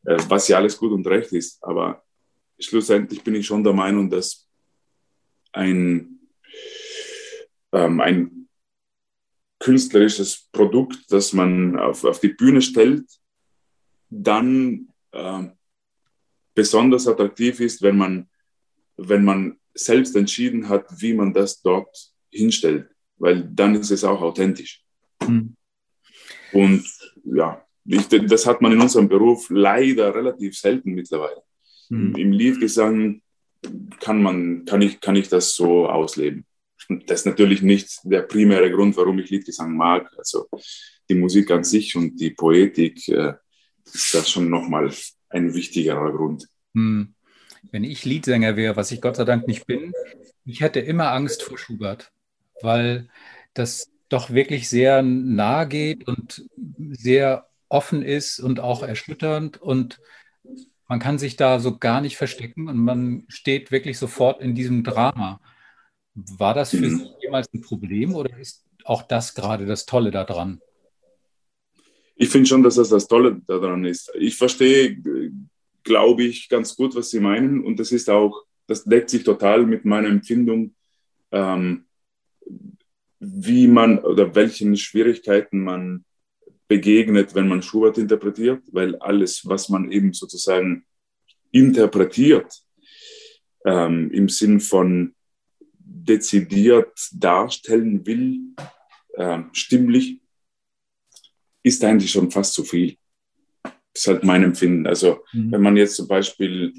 B: äh, was ja alles gut und recht ist. Aber schlussendlich bin ich schon der Meinung, dass ein, ähm, ein künstlerisches Produkt, das man auf, auf die Bühne stellt, dann äh, besonders attraktiv ist, wenn man, wenn man selbst entschieden hat, wie man das dort hinstellt, weil dann ist es auch authentisch. Mhm. Und ja, ich, das hat man in unserem Beruf leider relativ selten mittlerweile. Mhm. Im Liedgesang kann, man, kann, ich, kann ich das so ausleben. Und das ist natürlich nicht der primäre Grund, warum ich Liedgesang mag. Also die Musik an sich und die Poetik äh, ist das schon nochmal ein wichtigerer Grund.
A: Hm. Wenn ich Liedsänger wäre, was ich Gott sei Dank nicht bin, ich hätte immer Angst vor Schubert weil das doch wirklich sehr nahe geht und sehr offen ist und auch erschütternd und man kann sich da so gar nicht verstecken und man steht wirklich sofort in diesem Drama. War das für mhm. Sie jemals ein Problem oder ist auch das gerade das Tolle daran?
B: Ich finde schon, dass das das Tolle daran ist. Ich verstehe, glaube ich, ganz gut, was Sie meinen und das ist auch, das deckt sich total mit meiner Empfindung. Ähm, wie man oder welchen Schwierigkeiten man begegnet, wenn man Schubert interpretiert, weil alles, was man eben sozusagen interpretiert, ähm, im Sinn von dezidiert darstellen will, äh, stimmlich, ist eigentlich schon fast zu viel. Das ist halt mein Empfinden. Also mhm. wenn man jetzt zum Beispiel,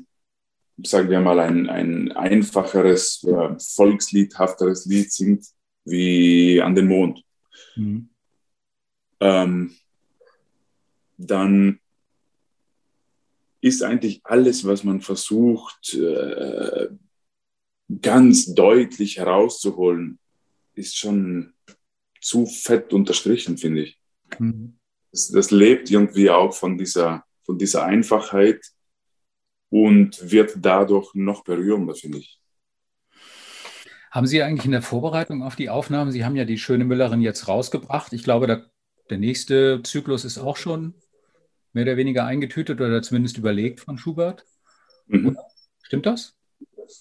B: sagen wir mal, ein, ein einfacheres, äh, volksliedhafteres Lied singt, wie an den Mond. Mhm. Ähm, dann ist eigentlich alles, was man versucht, äh, ganz deutlich herauszuholen, ist schon zu fett unterstrichen, finde ich. Mhm. Das, das, lebt irgendwie auch von dieser, von dieser Einfachheit und wird dadurch noch berührender, finde ich.
A: Haben Sie eigentlich in der Vorbereitung auf die Aufnahmen, Sie haben ja die schöne Müllerin jetzt rausgebracht. Ich glaube, der, der nächste Zyklus ist auch schon mehr oder weniger eingetütet oder zumindest überlegt von Schubert. Mhm. Stimmt das?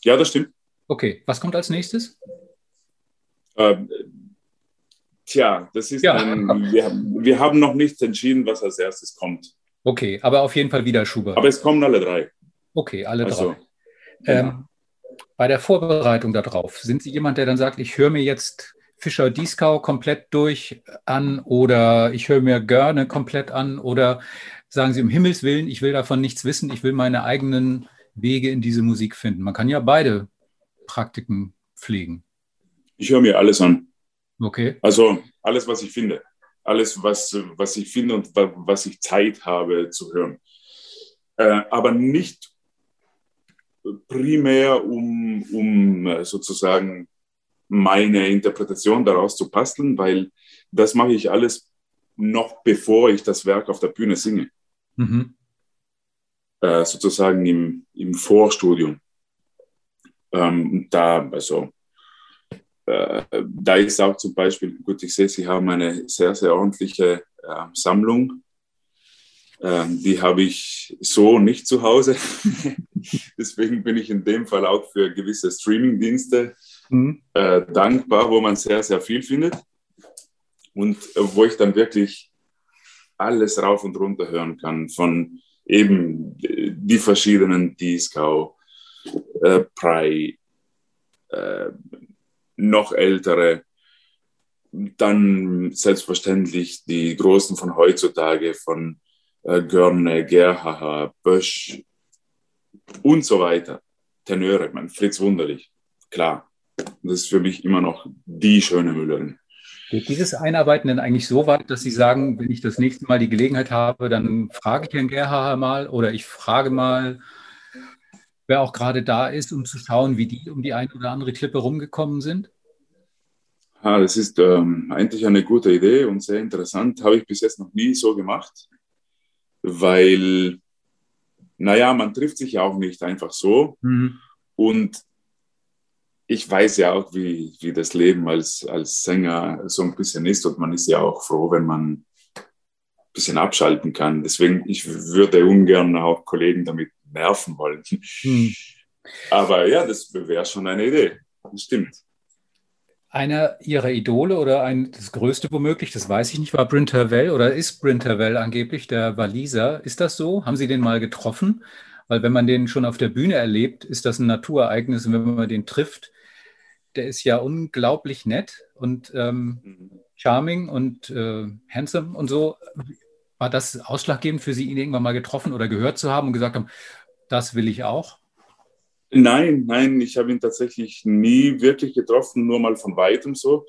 B: Ja, das stimmt.
A: Okay, was kommt als nächstes?
B: Ähm, tja, das ist ja. ein, wir, wir haben noch nicht entschieden, was als erstes kommt.
A: Okay, aber auf jeden Fall wieder Schubert.
B: Aber es kommen alle drei.
A: Okay, alle also, drei. Ähm, genau bei der Vorbereitung darauf, sind Sie jemand, der dann sagt, ich höre mir jetzt Fischer Dieskau komplett durch an oder ich höre mir Görne komplett an oder sagen Sie um Himmels Willen, ich will davon nichts wissen, ich will meine eigenen Wege in diese Musik finden. Man kann ja beide Praktiken pflegen.
B: Ich höre mir alles an.
A: Okay.
B: Also alles, was ich finde. Alles, was, was ich finde und was ich Zeit habe zu hören. Äh, aber nicht primär, um, um äh, sozusagen meine Interpretation daraus zu basteln, weil das mache ich alles noch bevor ich das Werk auf der Bühne singe. Mhm. Äh, sozusagen im, im Vorstudium. Ähm, da, also, äh, da ist auch zum Beispiel, gut, ich sehe, Sie haben eine sehr, sehr ordentliche äh, Sammlung. Ähm, die habe ich so nicht zu Hause. Deswegen bin ich in dem Fall auch für gewisse Streaming-Dienste mhm. Äh, dankbar, wo man sehr, sehr viel findet und äh, wo ich dann wirklich alles rauf und runter hören kann von eben äh, die verschiedenen Disco, äh, Prey, äh, noch ältere, dann selbstverständlich die Großen von heutzutage, von Görne, Gerhaha, Bösch und so weiter. Tenöre, mein Fritz Wunderlich, klar. Das ist für mich immer noch die schöne Müllerin.
A: Geht dieses Einarbeiten denn eigentlich so weit, dass Sie sagen, wenn ich das nächste Mal die Gelegenheit habe, dann frage ich Herrn Gerhaher mal oder ich frage mal, wer auch gerade da ist, um zu schauen, wie die um die eine oder andere Klippe rumgekommen sind?
B: Ja, das ist ähm, eigentlich eine gute Idee und sehr interessant. Habe ich bis jetzt noch nie so gemacht, weil, naja, man trifft sich ja auch nicht einfach so. Mhm. Und ich weiß ja auch, wie, wie das Leben als, als Sänger so ein bisschen ist und man ist ja auch froh, wenn man ein bisschen abschalten kann. Deswegen, ich würde ungern auch Kollegen damit nerven wollen. Hm. Aber ja, das wäre schon eine Idee. Das stimmt.
A: Einer Ihrer Idole oder ein, das größte womöglich, das weiß ich nicht, war Bryn Terwell oder ist Bryn Terwell angeblich der Waliser. Ist das so? Haben Sie den mal getroffen? Weil wenn man den schon auf der Bühne erlebt, ist das ein Naturereignis und wenn man den trifft, der ist ja unglaublich nett und ähm, mhm. charming und äh, handsome und so. War das ausschlaggebend für Sie, ihn irgendwann mal getroffen oder gehört zu haben und gesagt haben, das will ich auch?
B: Nein, nein, ich habe ihn tatsächlich nie wirklich getroffen, nur mal von weitem so.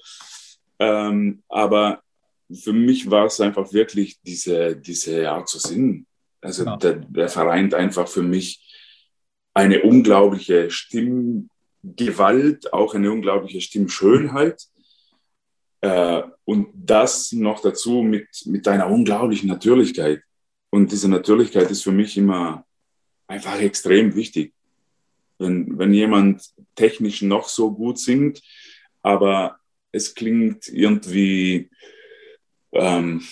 B: Ähm, aber für mich war es einfach wirklich diese, diese Art zu singen. Also ja. der, der vereint einfach für mich eine unglaubliche Stimme, Gewalt, auch eine unglaubliche Stimmschönheit. Äh, und das noch dazu mit, mit einer unglaublichen Natürlichkeit. Und diese Natürlichkeit ist für mich immer einfach extrem wichtig. Wenn, wenn jemand technisch noch so gut singt, aber es klingt irgendwie, ähm,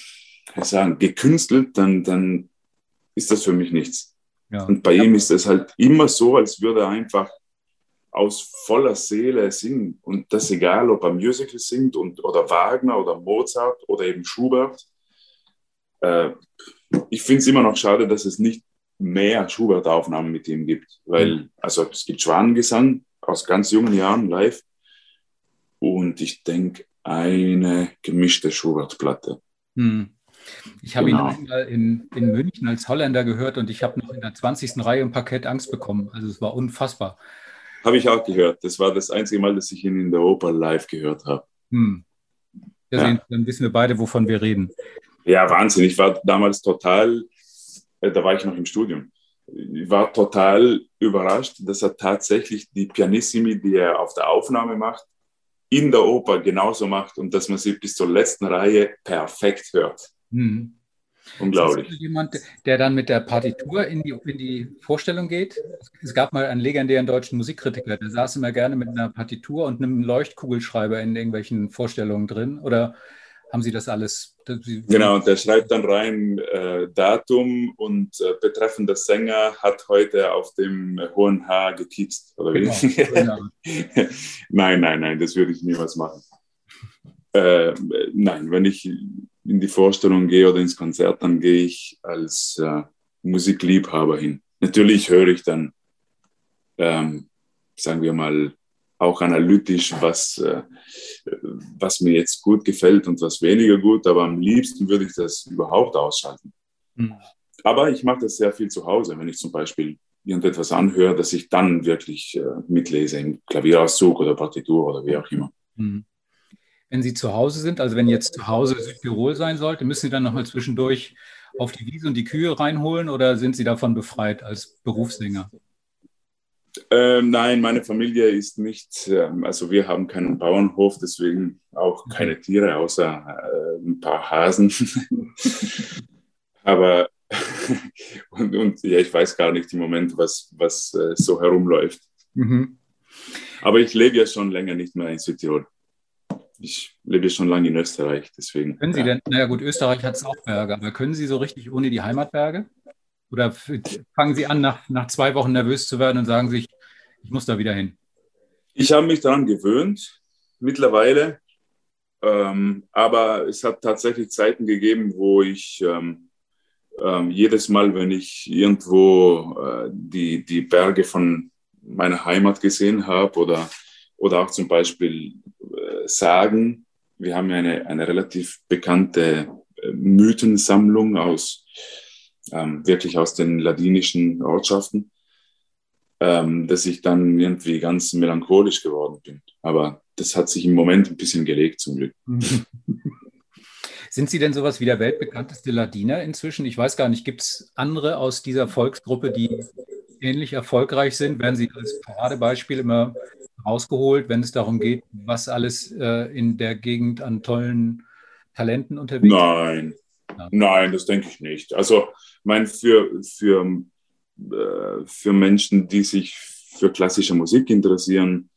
B: ich sagen, gekünstelt, dann, dann ist das für mich nichts. Ja. Und bei ihm ist es halt immer so, als würde er einfach aus voller Seele singen. Und das egal, ob er Musical singt und, oder Wagner oder Mozart oder eben Schubert. Äh, ich finde es immer noch schade, dass es nicht mehr Schubert-Aufnahmen mit ihm gibt. Weil, mhm. also es gibt Schwanengesang aus ganz jungen Jahren live. Und ich denke, eine gemischte Schubert-Platte.
A: Hm. Ich habe genau. ihn einmal in, in München als Holländer gehört und ich habe noch in der 20. Reihe im Parkett Angst bekommen. Also es war unfassbar.
B: Habe ich auch gehört. Das war das einzige Mal, dass ich ihn in der Oper live gehört habe. Hm.
A: Ja. Dann wissen wir beide, wovon wir reden.
B: Ja, Wahnsinn. Ich war damals total, da war ich noch im Studium. Ich war total überrascht, dass er tatsächlich die Pianissimi, die er auf der Aufnahme macht, in der Oper genauso macht und dass man sie bis zur letzten Reihe perfekt hört. Hm. Unglaublich.
A: Ist jemand, der dann mit der Partitur in die, in die Vorstellung geht? Es gab mal einen legendären deutschen Musikkritiker, der saß immer gerne mit einer Partitur und einem Leuchtkugelschreiber in irgendwelchen Vorstellungen drin. Oder haben Sie das alles?
B: Genau, der schreibt dann rein äh, Datum und äh, betreffend der Sänger hat heute auf dem hohen Haar gekietzt. Oder wie? Genau, genau. nein, nein, nein, das würde ich niemals machen. Äh, nein, wenn ich in die Vorstellung gehe oder ins Konzert, dann gehe ich als äh, Musikliebhaber hin. Natürlich höre ich dann, ähm, sagen wir mal, auch analytisch, was, äh, was mir jetzt gut gefällt und was weniger gut, aber am liebsten würde ich das überhaupt ausschalten. Mhm. Aber ich mache das sehr viel zu Hause, wenn ich zum Beispiel irgendetwas anhöre, dass ich dann wirklich äh, mitlese im Klavierauszug oder Partitur oder wie auch immer. Mhm
A: wenn Sie zu Hause sind, also wenn jetzt zu Hause Südtirol sein sollte, müssen Sie dann nochmal zwischendurch auf die Wiese und die Kühe reinholen oder sind Sie davon befreit als Berufssänger?
B: Ähm, nein, meine Familie ist nicht, ähm, also wir haben keinen Bauernhof, deswegen auch keine Tiere, außer äh, ein paar Hasen. Aber, und, und, ja, ich weiß gar nicht im Moment, was, was äh, so herumläuft. Mhm. Aber ich lebe ja schon länger nicht mehr in Südtirol. Ich lebe schon lange in Österreich, deswegen.
A: Können Sie ja. denn, naja gut, Österreich hat es auch Berge, aber können Sie so richtig ohne die Heimatberge? Oder fangen Sie an, nach, nach zwei Wochen nervös zu werden und sagen sich, ich muss da wieder hin?
B: Ich habe mich daran gewöhnt, mittlerweile. Ähm, aber es hat tatsächlich Zeiten gegeben, wo ich ähm, ähm, jedes Mal, wenn ich irgendwo äh, die, die Berge von meiner Heimat gesehen habe oder, oder auch zum Beispiel äh, Sagen, wir haben eine, eine relativ bekannte äh, Mythensammlung aus ähm, wirklich aus den ladinischen Ortschaften, ähm, dass ich dann irgendwie ganz melancholisch geworden bin. Aber das hat sich im Moment ein bisschen gelegt, zum Glück.
A: Sind Sie denn sowas wie der weltbekannteste Ladiner inzwischen? Ich weiß gar nicht, gibt es andere aus dieser Volksgruppe, die ähnlich erfolgreich sind? Werden Sie als Paradebeispiel immer rausgeholt, wenn es darum geht, was alles äh, in der Gegend an tollen Talenten unterwegs
B: ist? Nein, ja. Nein, das denke ich nicht. Also, ich meine, für, für, äh, für Menschen, die sich für klassische Musik interessieren,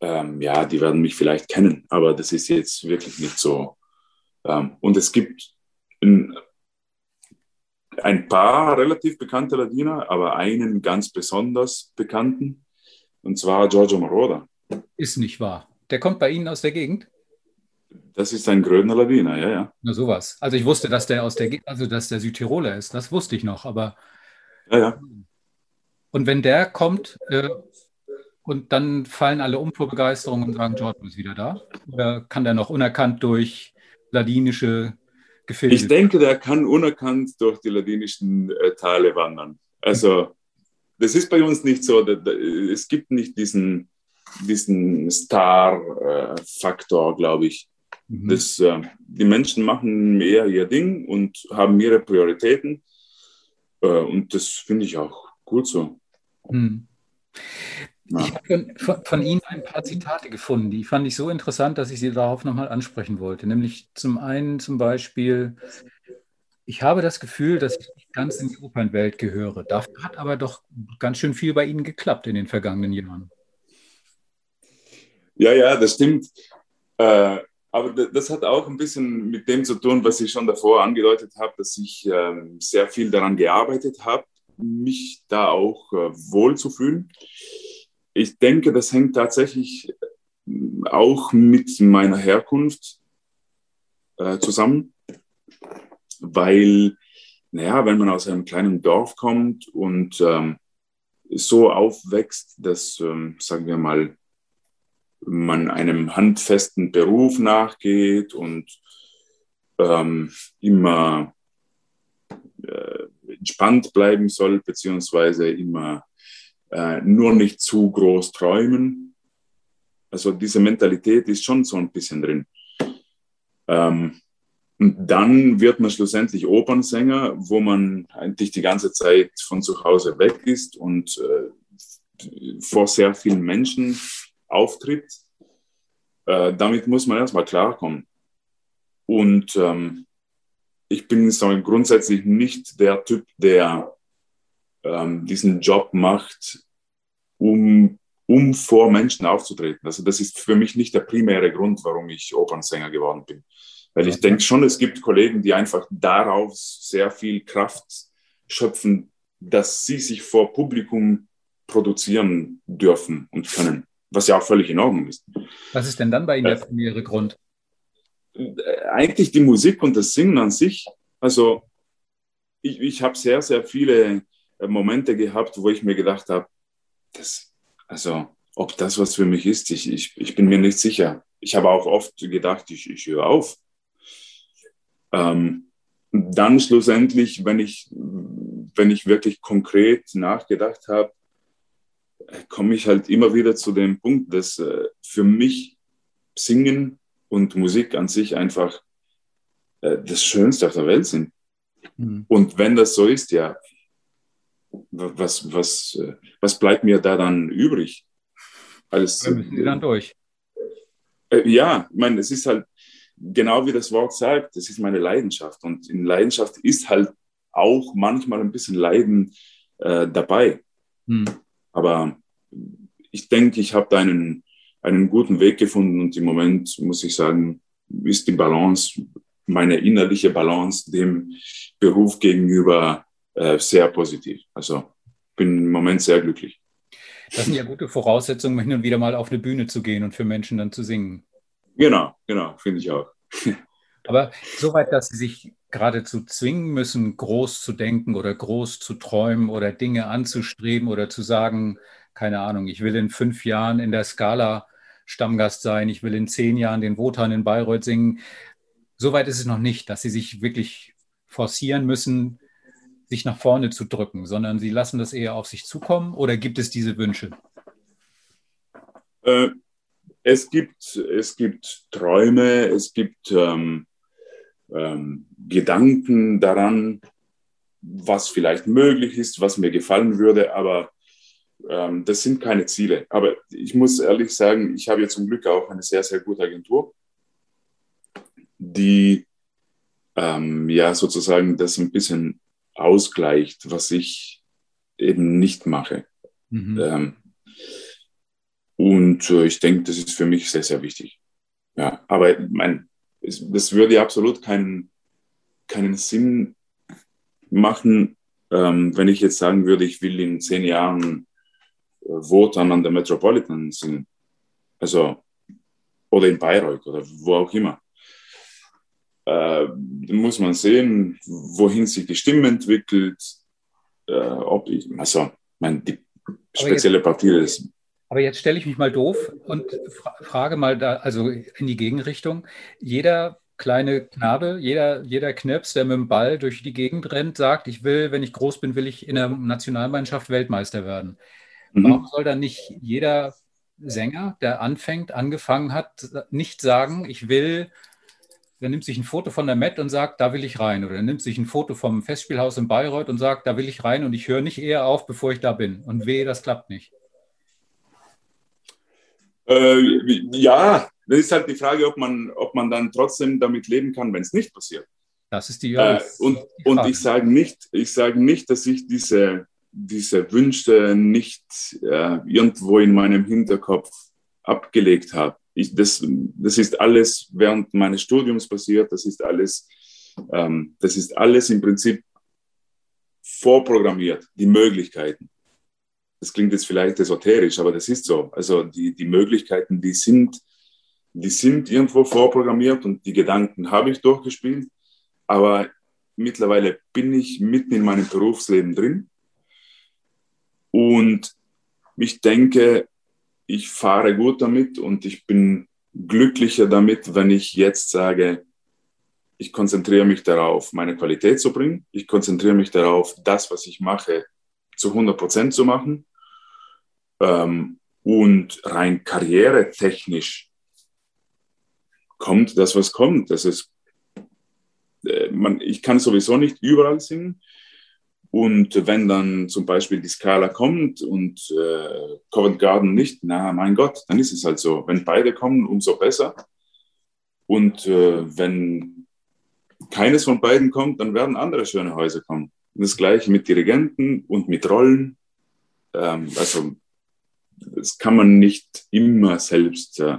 B: ähm, ja, die werden mich vielleicht kennen, aber das ist jetzt wirklich nicht so. Ähm, und es gibt ein, ein paar relativ bekannte Ladiner, aber einen ganz besonders bekannten, und zwar Giorgio Moroder.
A: Ist nicht wahr. Der kommt bei Ihnen aus der Gegend?
B: Das ist ein Grödner Lawiner, ja, ja.
A: Na sowas. Also ich wusste, dass der aus der, also dass der Südtiroler ist. Das wusste ich noch, aber.
B: Ja, ja.
A: Und wenn der kommt äh, und dann fallen alle um vor Begeisterung und sagen, Jordan ist wieder da? Oder kann der noch unerkannt durch ladinische Gefilde?
B: Ich denke, der kann unerkannt durch die ladinischen äh, Teile wandern. Also das ist bei uns nicht so. Da, da, es gibt nicht diesen, diesen Star-Faktor, äh, glaube ich. Mhm. Das, äh, die Menschen machen mehr ihr Ding und haben ihre Prioritäten. Äh, und das finde ich auch gut so. Mhm.
A: Ja. Ich habe von, von, Ihnen ein paar Zitate gefunden, die fand ich so interessant, dass ich Sie darauf nochmal ansprechen wollte. Nämlich zum einen zum Beispiel, ich habe das Gefühl, dass ich nicht ganz in die Opernwelt gehöre. Dafür hat aber doch ganz schön viel bei Ihnen geklappt in den vergangenen Jahren.
B: Ja, ja, das stimmt. Äh, aber das hat auch ein bisschen mit dem zu tun, was ich schon davor angedeutet habe, dass ich ähm, sehr viel daran gearbeitet habe, mich da auch äh, wohl zu fühlen. Ich denke, das hängt tatsächlich äh, auch mit meiner Herkunft äh, zusammen, weil, naja, wenn man aus einem kleinen Dorf kommt und ähm, so aufwächst, dass, ähm, sagen wir mal, man einem handfesten Beruf nachgeht und ähm, immer äh, entspannt bleiben soll, beziehungsweise immer äh, nur nicht zu groß träumen. Also diese Mentalität ist schon so ein bisschen drin. Ähm, und dann wird man schlussendlich Opernsänger, wo man eigentlich die ganze Zeit von zu Hause weg ist und äh, vor sehr vielen Menschen auftritt, äh, damit muss man erstmal klarkommen. Und ähm, ich bin so grundsätzlich nicht der Typ, der ähm, diesen Job macht, um, um vor Menschen aufzutreten. Also das ist für mich nicht der primäre Grund, warum ich Opernsänger geworden bin. Weil ich denke schon, es gibt Kollegen, die einfach darauf sehr viel Kraft schöpfen, dass sie sich vor Publikum produzieren dürfen und können was ja auch völlig in Ordnung ist.
A: Was ist denn dann bei Ihnen der primäre Grund?
B: Äh, eigentlich die Musik und das Singen an sich. Also ich, ich habe sehr, sehr viele äh, Momente gehabt, wo ich mir gedacht habe, das, also ob das was für mich ist, ich, ich, ich bin mir nicht sicher. Ich habe auch oft gedacht, ich, ich höre auf. Ähm, dann schlussendlich, wenn ich, wenn ich wirklich konkret nachgedacht habe, komme ich halt immer wieder zu dem Punkt, dass äh, für mich Singen und Musik an sich einfach äh, das Schönste auf der Welt sind. Mhm. Und wenn das so ist, ja, was, was, was bleibt mir da dann übrig?
A: Als, da müssen Sie dann durch.
B: Äh, ja, ich meine, es ist halt genau wie das Wort sagt, das ist meine Leidenschaft. Und in Leidenschaft ist halt auch manchmal ein bisschen Leiden äh, dabei. Hm. Aber ich denke, ich habe da einen, einen guten Weg gefunden und im Moment muss ich sagen, ist die Balance, meine innerliche Balance dem Beruf gegenüber äh, sehr positiv. Also bin im Moment sehr glücklich.
A: Das sind ja gute Voraussetzungen, hin und wieder mal auf eine Bühne zu gehen und für Menschen dann zu singen.
B: Genau, genau, finde ich auch.
A: Aber soweit, dass Sie sich geradezu zwingen müssen, groß zu denken oder groß zu träumen oder Dinge anzustreben oder zu sagen, keine Ahnung, ich will in fünf Jahren in der Skala Stammgast sein, ich will in zehn Jahren den Wotan in Bayreuth singen. Soweit ist es noch nicht, dass Sie sich wirklich forcieren müssen, sich nach vorne zu drücken, sondern Sie lassen das eher auf sich zukommen oder gibt es diese Wünsche?
B: Äh, es, gibt, es gibt Träume, es gibt ähm, ähm, Gedanken daran, was vielleicht möglich ist, was mir gefallen würde, aber ähm, das sind keine Ziele. Aber ich muss ehrlich sagen, ich habe ja zum Glück auch eine sehr, sehr gute Agentur, die ähm, ja sozusagen das ein bisschen ausgleicht, was ich eben nicht mache. Mhm. Ähm, und äh, ich denke, das ist für mich sehr, sehr wichtig. Ja, aber mein, das würde absolut keinen, keinen Sinn machen, ähm, wenn ich jetzt sagen würde, ich will in zehn Jahren äh, Wotan an der Metropolitan singen. Also, oder in Bayreuth oder wo auch immer äh, muss man sehen, wohin sich die Stimme entwickelt, äh, ob ich, also, mein, die spezielle Partie ist.
A: Aber jetzt stelle ich mich mal doof und fra frage mal da, also in die Gegenrichtung. Jeder kleine Knabe, jeder, jeder Knirps, der mit dem Ball durch die Gegend rennt, sagt, ich will, wenn ich groß bin, will ich in der Nationalmannschaft Weltmeister werden. Mhm. Warum soll dann nicht jeder Sänger, der anfängt, angefangen hat, nicht sagen, ich will der nimmt sich ein Foto von der Met und sagt, da will ich rein. Oder er nimmt sich ein Foto vom Festspielhaus in Bayreuth und sagt, da will ich rein und ich höre nicht eher auf, bevor ich da bin. Und wehe, das klappt nicht.
B: Äh, ja, das ist halt die Frage, ob man, ob man dann trotzdem damit leben kann, wenn es nicht passiert.
A: Das ist die,
B: äh, und, die und ich sage nicht, ich sage nicht, dass ich diese, diese Wünsche nicht äh, irgendwo in meinem Hinterkopf abgelegt habe ich, das, das ist alles während meines Studiums passiert, das ist alles, ähm, das ist alles im Prinzip vorprogrammiert, die Möglichkeiten. Das klingt jetzt vielleicht esoterisch, aber das ist so. Also die, die Möglichkeiten, die sind, die sind irgendwo vorprogrammiert und die Gedanken habe ich durchgespielt, aber mittlerweile bin ich mitten in meinem Berufsleben drin und ich denke, ich fahre gut damit und ich bin glücklicher damit, wenn ich jetzt sage, ich konzentriere mich darauf, meine Qualität zu bringen. Ich konzentriere mich darauf, das, was ich mache, zu 100 Prozent zu machen. Ähm, und rein karrieretechnisch kommt das, was kommt. Das ist, äh, man, ich kann sowieso nicht überall singen. Und wenn dann zum Beispiel die Skala kommt und äh, Covent Garden nicht, na mein Gott, dann ist es halt so. Wenn beide kommen, umso besser. Und äh, wenn keines von beiden kommt, dann werden andere schöne Häuser kommen. Und das gleiche mit Dirigenten und mit Rollen. Ähm, also das kann man nicht immer selbst äh,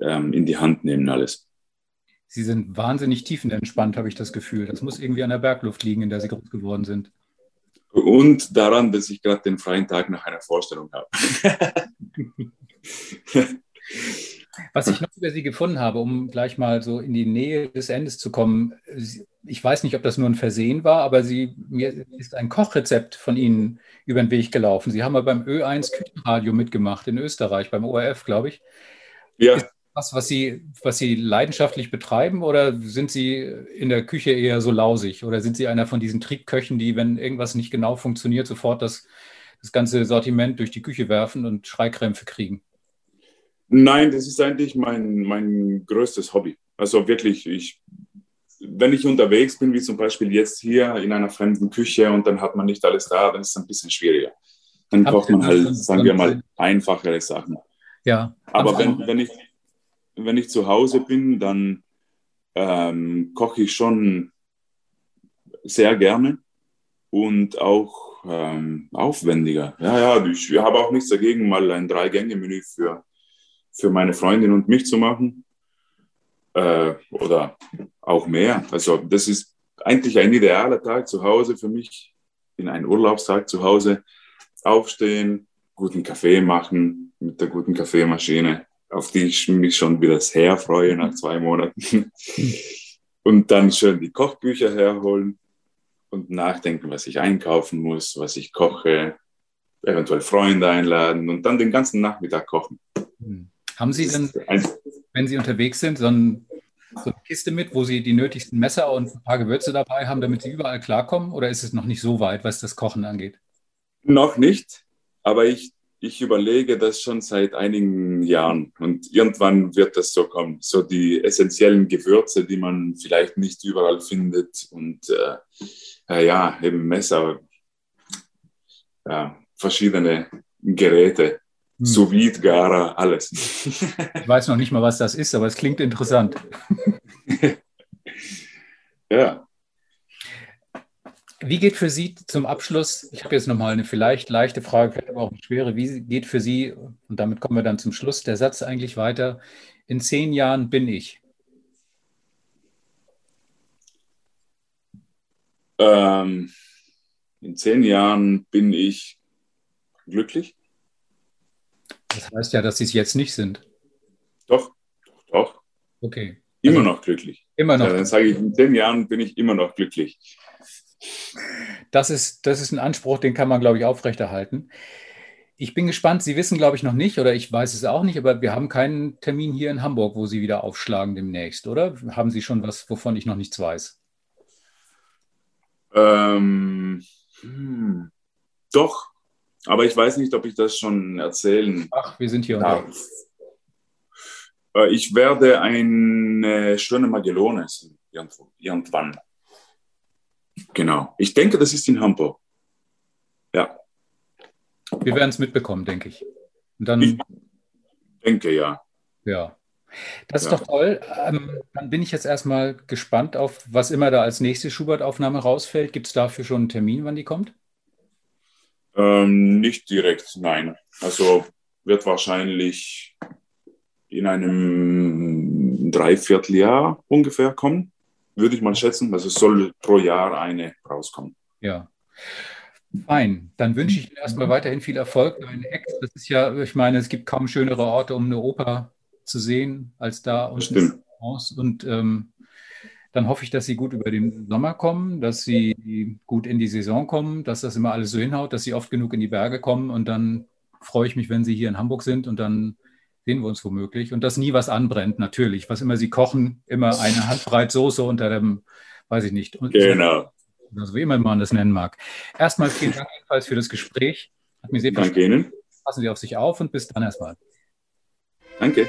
B: ähm, in die Hand nehmen, alles.
A: Sie sind wahnsinnig tiefenentspannt, habe ich das Gefühl. Das muss irgendwie an der Bergluft liegen, in der Sie groß geworden sind.
B: Und daran, dass ich gerade den freien Tag nach einer Vorstellung habe.
A: Was ich noch über Sie gefunden habe, um gleich mal so in die Nähe des Endes zu kommen, ich weiß nicht, ob das nur ein Versehen war, aber Sie, mir ist ein Kochrezept von Ihnen über den Weg gelaufen. Sie haben mal beim Ö1 Küchenradio mitgemacht in Österreich, beim ORF, glaube ich. Ja. Ist was, was Sie, was Sie leidenschaftlich betreiben oder sind Sie in der Küche eher so lausig oder sind Sie einer von diesen Trickköchen, die, wenn irgendwas nicht genau funktioniert, sofort das, das ganze Sortiment durch die Küche werfen und Schreikrämpfe kriegen?
B: Nein, das ist eigentlich mein, mein größtes Hobby. Also wirklich, ich wenn ich unterwegs bin, wie zum Beispiel jetzt hier in einer fremden Küche und dann hat man nicht alles da, dann ist es ein bisschen schwieriger. Dann kocht man halt, sagen wir mal, einfachere Sachen.
A: Ja.
B: Aber wenn, wenn, ich, wenn ich zu Hause bin, dann ähm, koche ich schon sehr gerne und auch ähm, aufwendiger. Ja, ja, ich habe auch nichts dagegen, mal ein Drei-Gänge-Menü für, für meine Freundin und mich zu machen. Äh, oder auch mehr. Also das ist eigentlich ein idealer Tag zu Hause für mich, in einen Urlaubstag zu Hause. Aufstehen, guten Kaffee machen mit der guten Kaffeemaschine, auf die ich mich schon wieder sehr freue nach zwei Monaten. Und dann schön die Kochbücher herholen und nachdenken, was ich einkaufen muss, was ich koche, eventuell Freunde einladen und dann den ganzen Nachmittag kochen.
A: Hm. Haben Sie denn, wenn Sie unterwegs sind, so, ein, so, eine Kiste mit, wo Sie die nötigsten Messer und ein paar Gewürze dabei haben, damit Sie überall klarkommen? Oder ist es noch nicht so weit, was das Kochen angeht?
B: Noch nicht, aber ich, ich überlege das schon seit einigen Jahren und irgendwann wird das so kommen. So die essentiellen Gewürze, die man vielleicht nicht überall findet und äh, äh, ja, eben Messer, ja, verschiedene Geräte. Sous-Vide, Gara, alles.
A: Ich weiß noch nicht mal, was das ist, aber es klingt interessant.
B: ja.
A: Wie geht für Sie zum Abschluss, ich habe jetzt nochmal eine vielleicht leichte Frage, vielleicht aber auch eine schwere, wie geht für Sie, und damit kommen wir dann zum Schluss, der Satz eigentlich weiter, in zehn Jahren bin ich?
B: Ähm, in zehn Jahren bin ich glücklich.
A: Das heißt ja, dass sie es jetzt nicht sind.
B: Doch, doch, doch.
A: Okay.
B: Immer also, noch glücklich.
A: Immer noch. Ja,
B: dann sage ich, in zehn Jahren bin ich immer noch glücklich.
A: Das ist, das ist ein Anspruch, den kann man, glaube ich, aufrechterhalten. Ich bin gespannt. Sie wissen, glaube ich, noch nicht, oder ich weiß es auch nicht, aber wir haben keinen Termin hier in Hamburg, wo Sie wieder aufschlagen demnächst, oder? Haben Sie schon was, wovon ich noch nichts weiß?
B: Ähm, hm, doch, aber ich weiß nicht, ob ich das schon erzählen
A: Ach, wir sind hier darf.
B: Äh, ich werde eine schöne Magellone essen, irgendwann. Genau. Ich denke, das ist in Hamburg. Ja.
A: Wir werden es mitbekommen, denke ich.
B: Und dann, ich denke ja.
A: Ja. Das ist ja. doch toll. Ähm, dann bin ich jetzt erstmal gespannt auf, was immer da als nächste Schubert-Aufnahme rausfällt. Gibt es dafür schon einen Termin, wann die kommt?
B: Ähm, nicht direkt, nein. Also wird wahrscheinlich in einem Dreivierteljahr ungefähr kommen, würde ich mal schätzen. Also es soll pro Jahr eine rauskommen.
A: Ja. Fein. Dann wünsche ich Ihnen erstmal weiterhin viel Erfolg. Dein Ex, das ist ja, ich meine, es gibt kaum schönere Orte, um eine Oper zu sehen als da
B: und Stimmt.
A: Und ähm, dann hoffe ich, dass Sie gut über den Sommer kommen, dass Sie gut in die Saison kommen, dass das immer alles so hinhaut, dass Sie oft genug in die Berge kommen und dann freue ich mich, wenn Sie hier in Hamburg sind und dann sehen wir uns womöglich und dass nie was anbrennt, natürlich. Was immer Sie kochen, immer eine Handbreit Soße unter dem, weiß ich nicht.
B: Genau.
A: Also wie immer man das nennen mag. Erstmal vielen Dank jedenfalls für das Gespräch.
B: Hat mir sehr Danke Ihnen.
A: Passen Sie auf sich auf und bis dann erstmal.
B: Danke.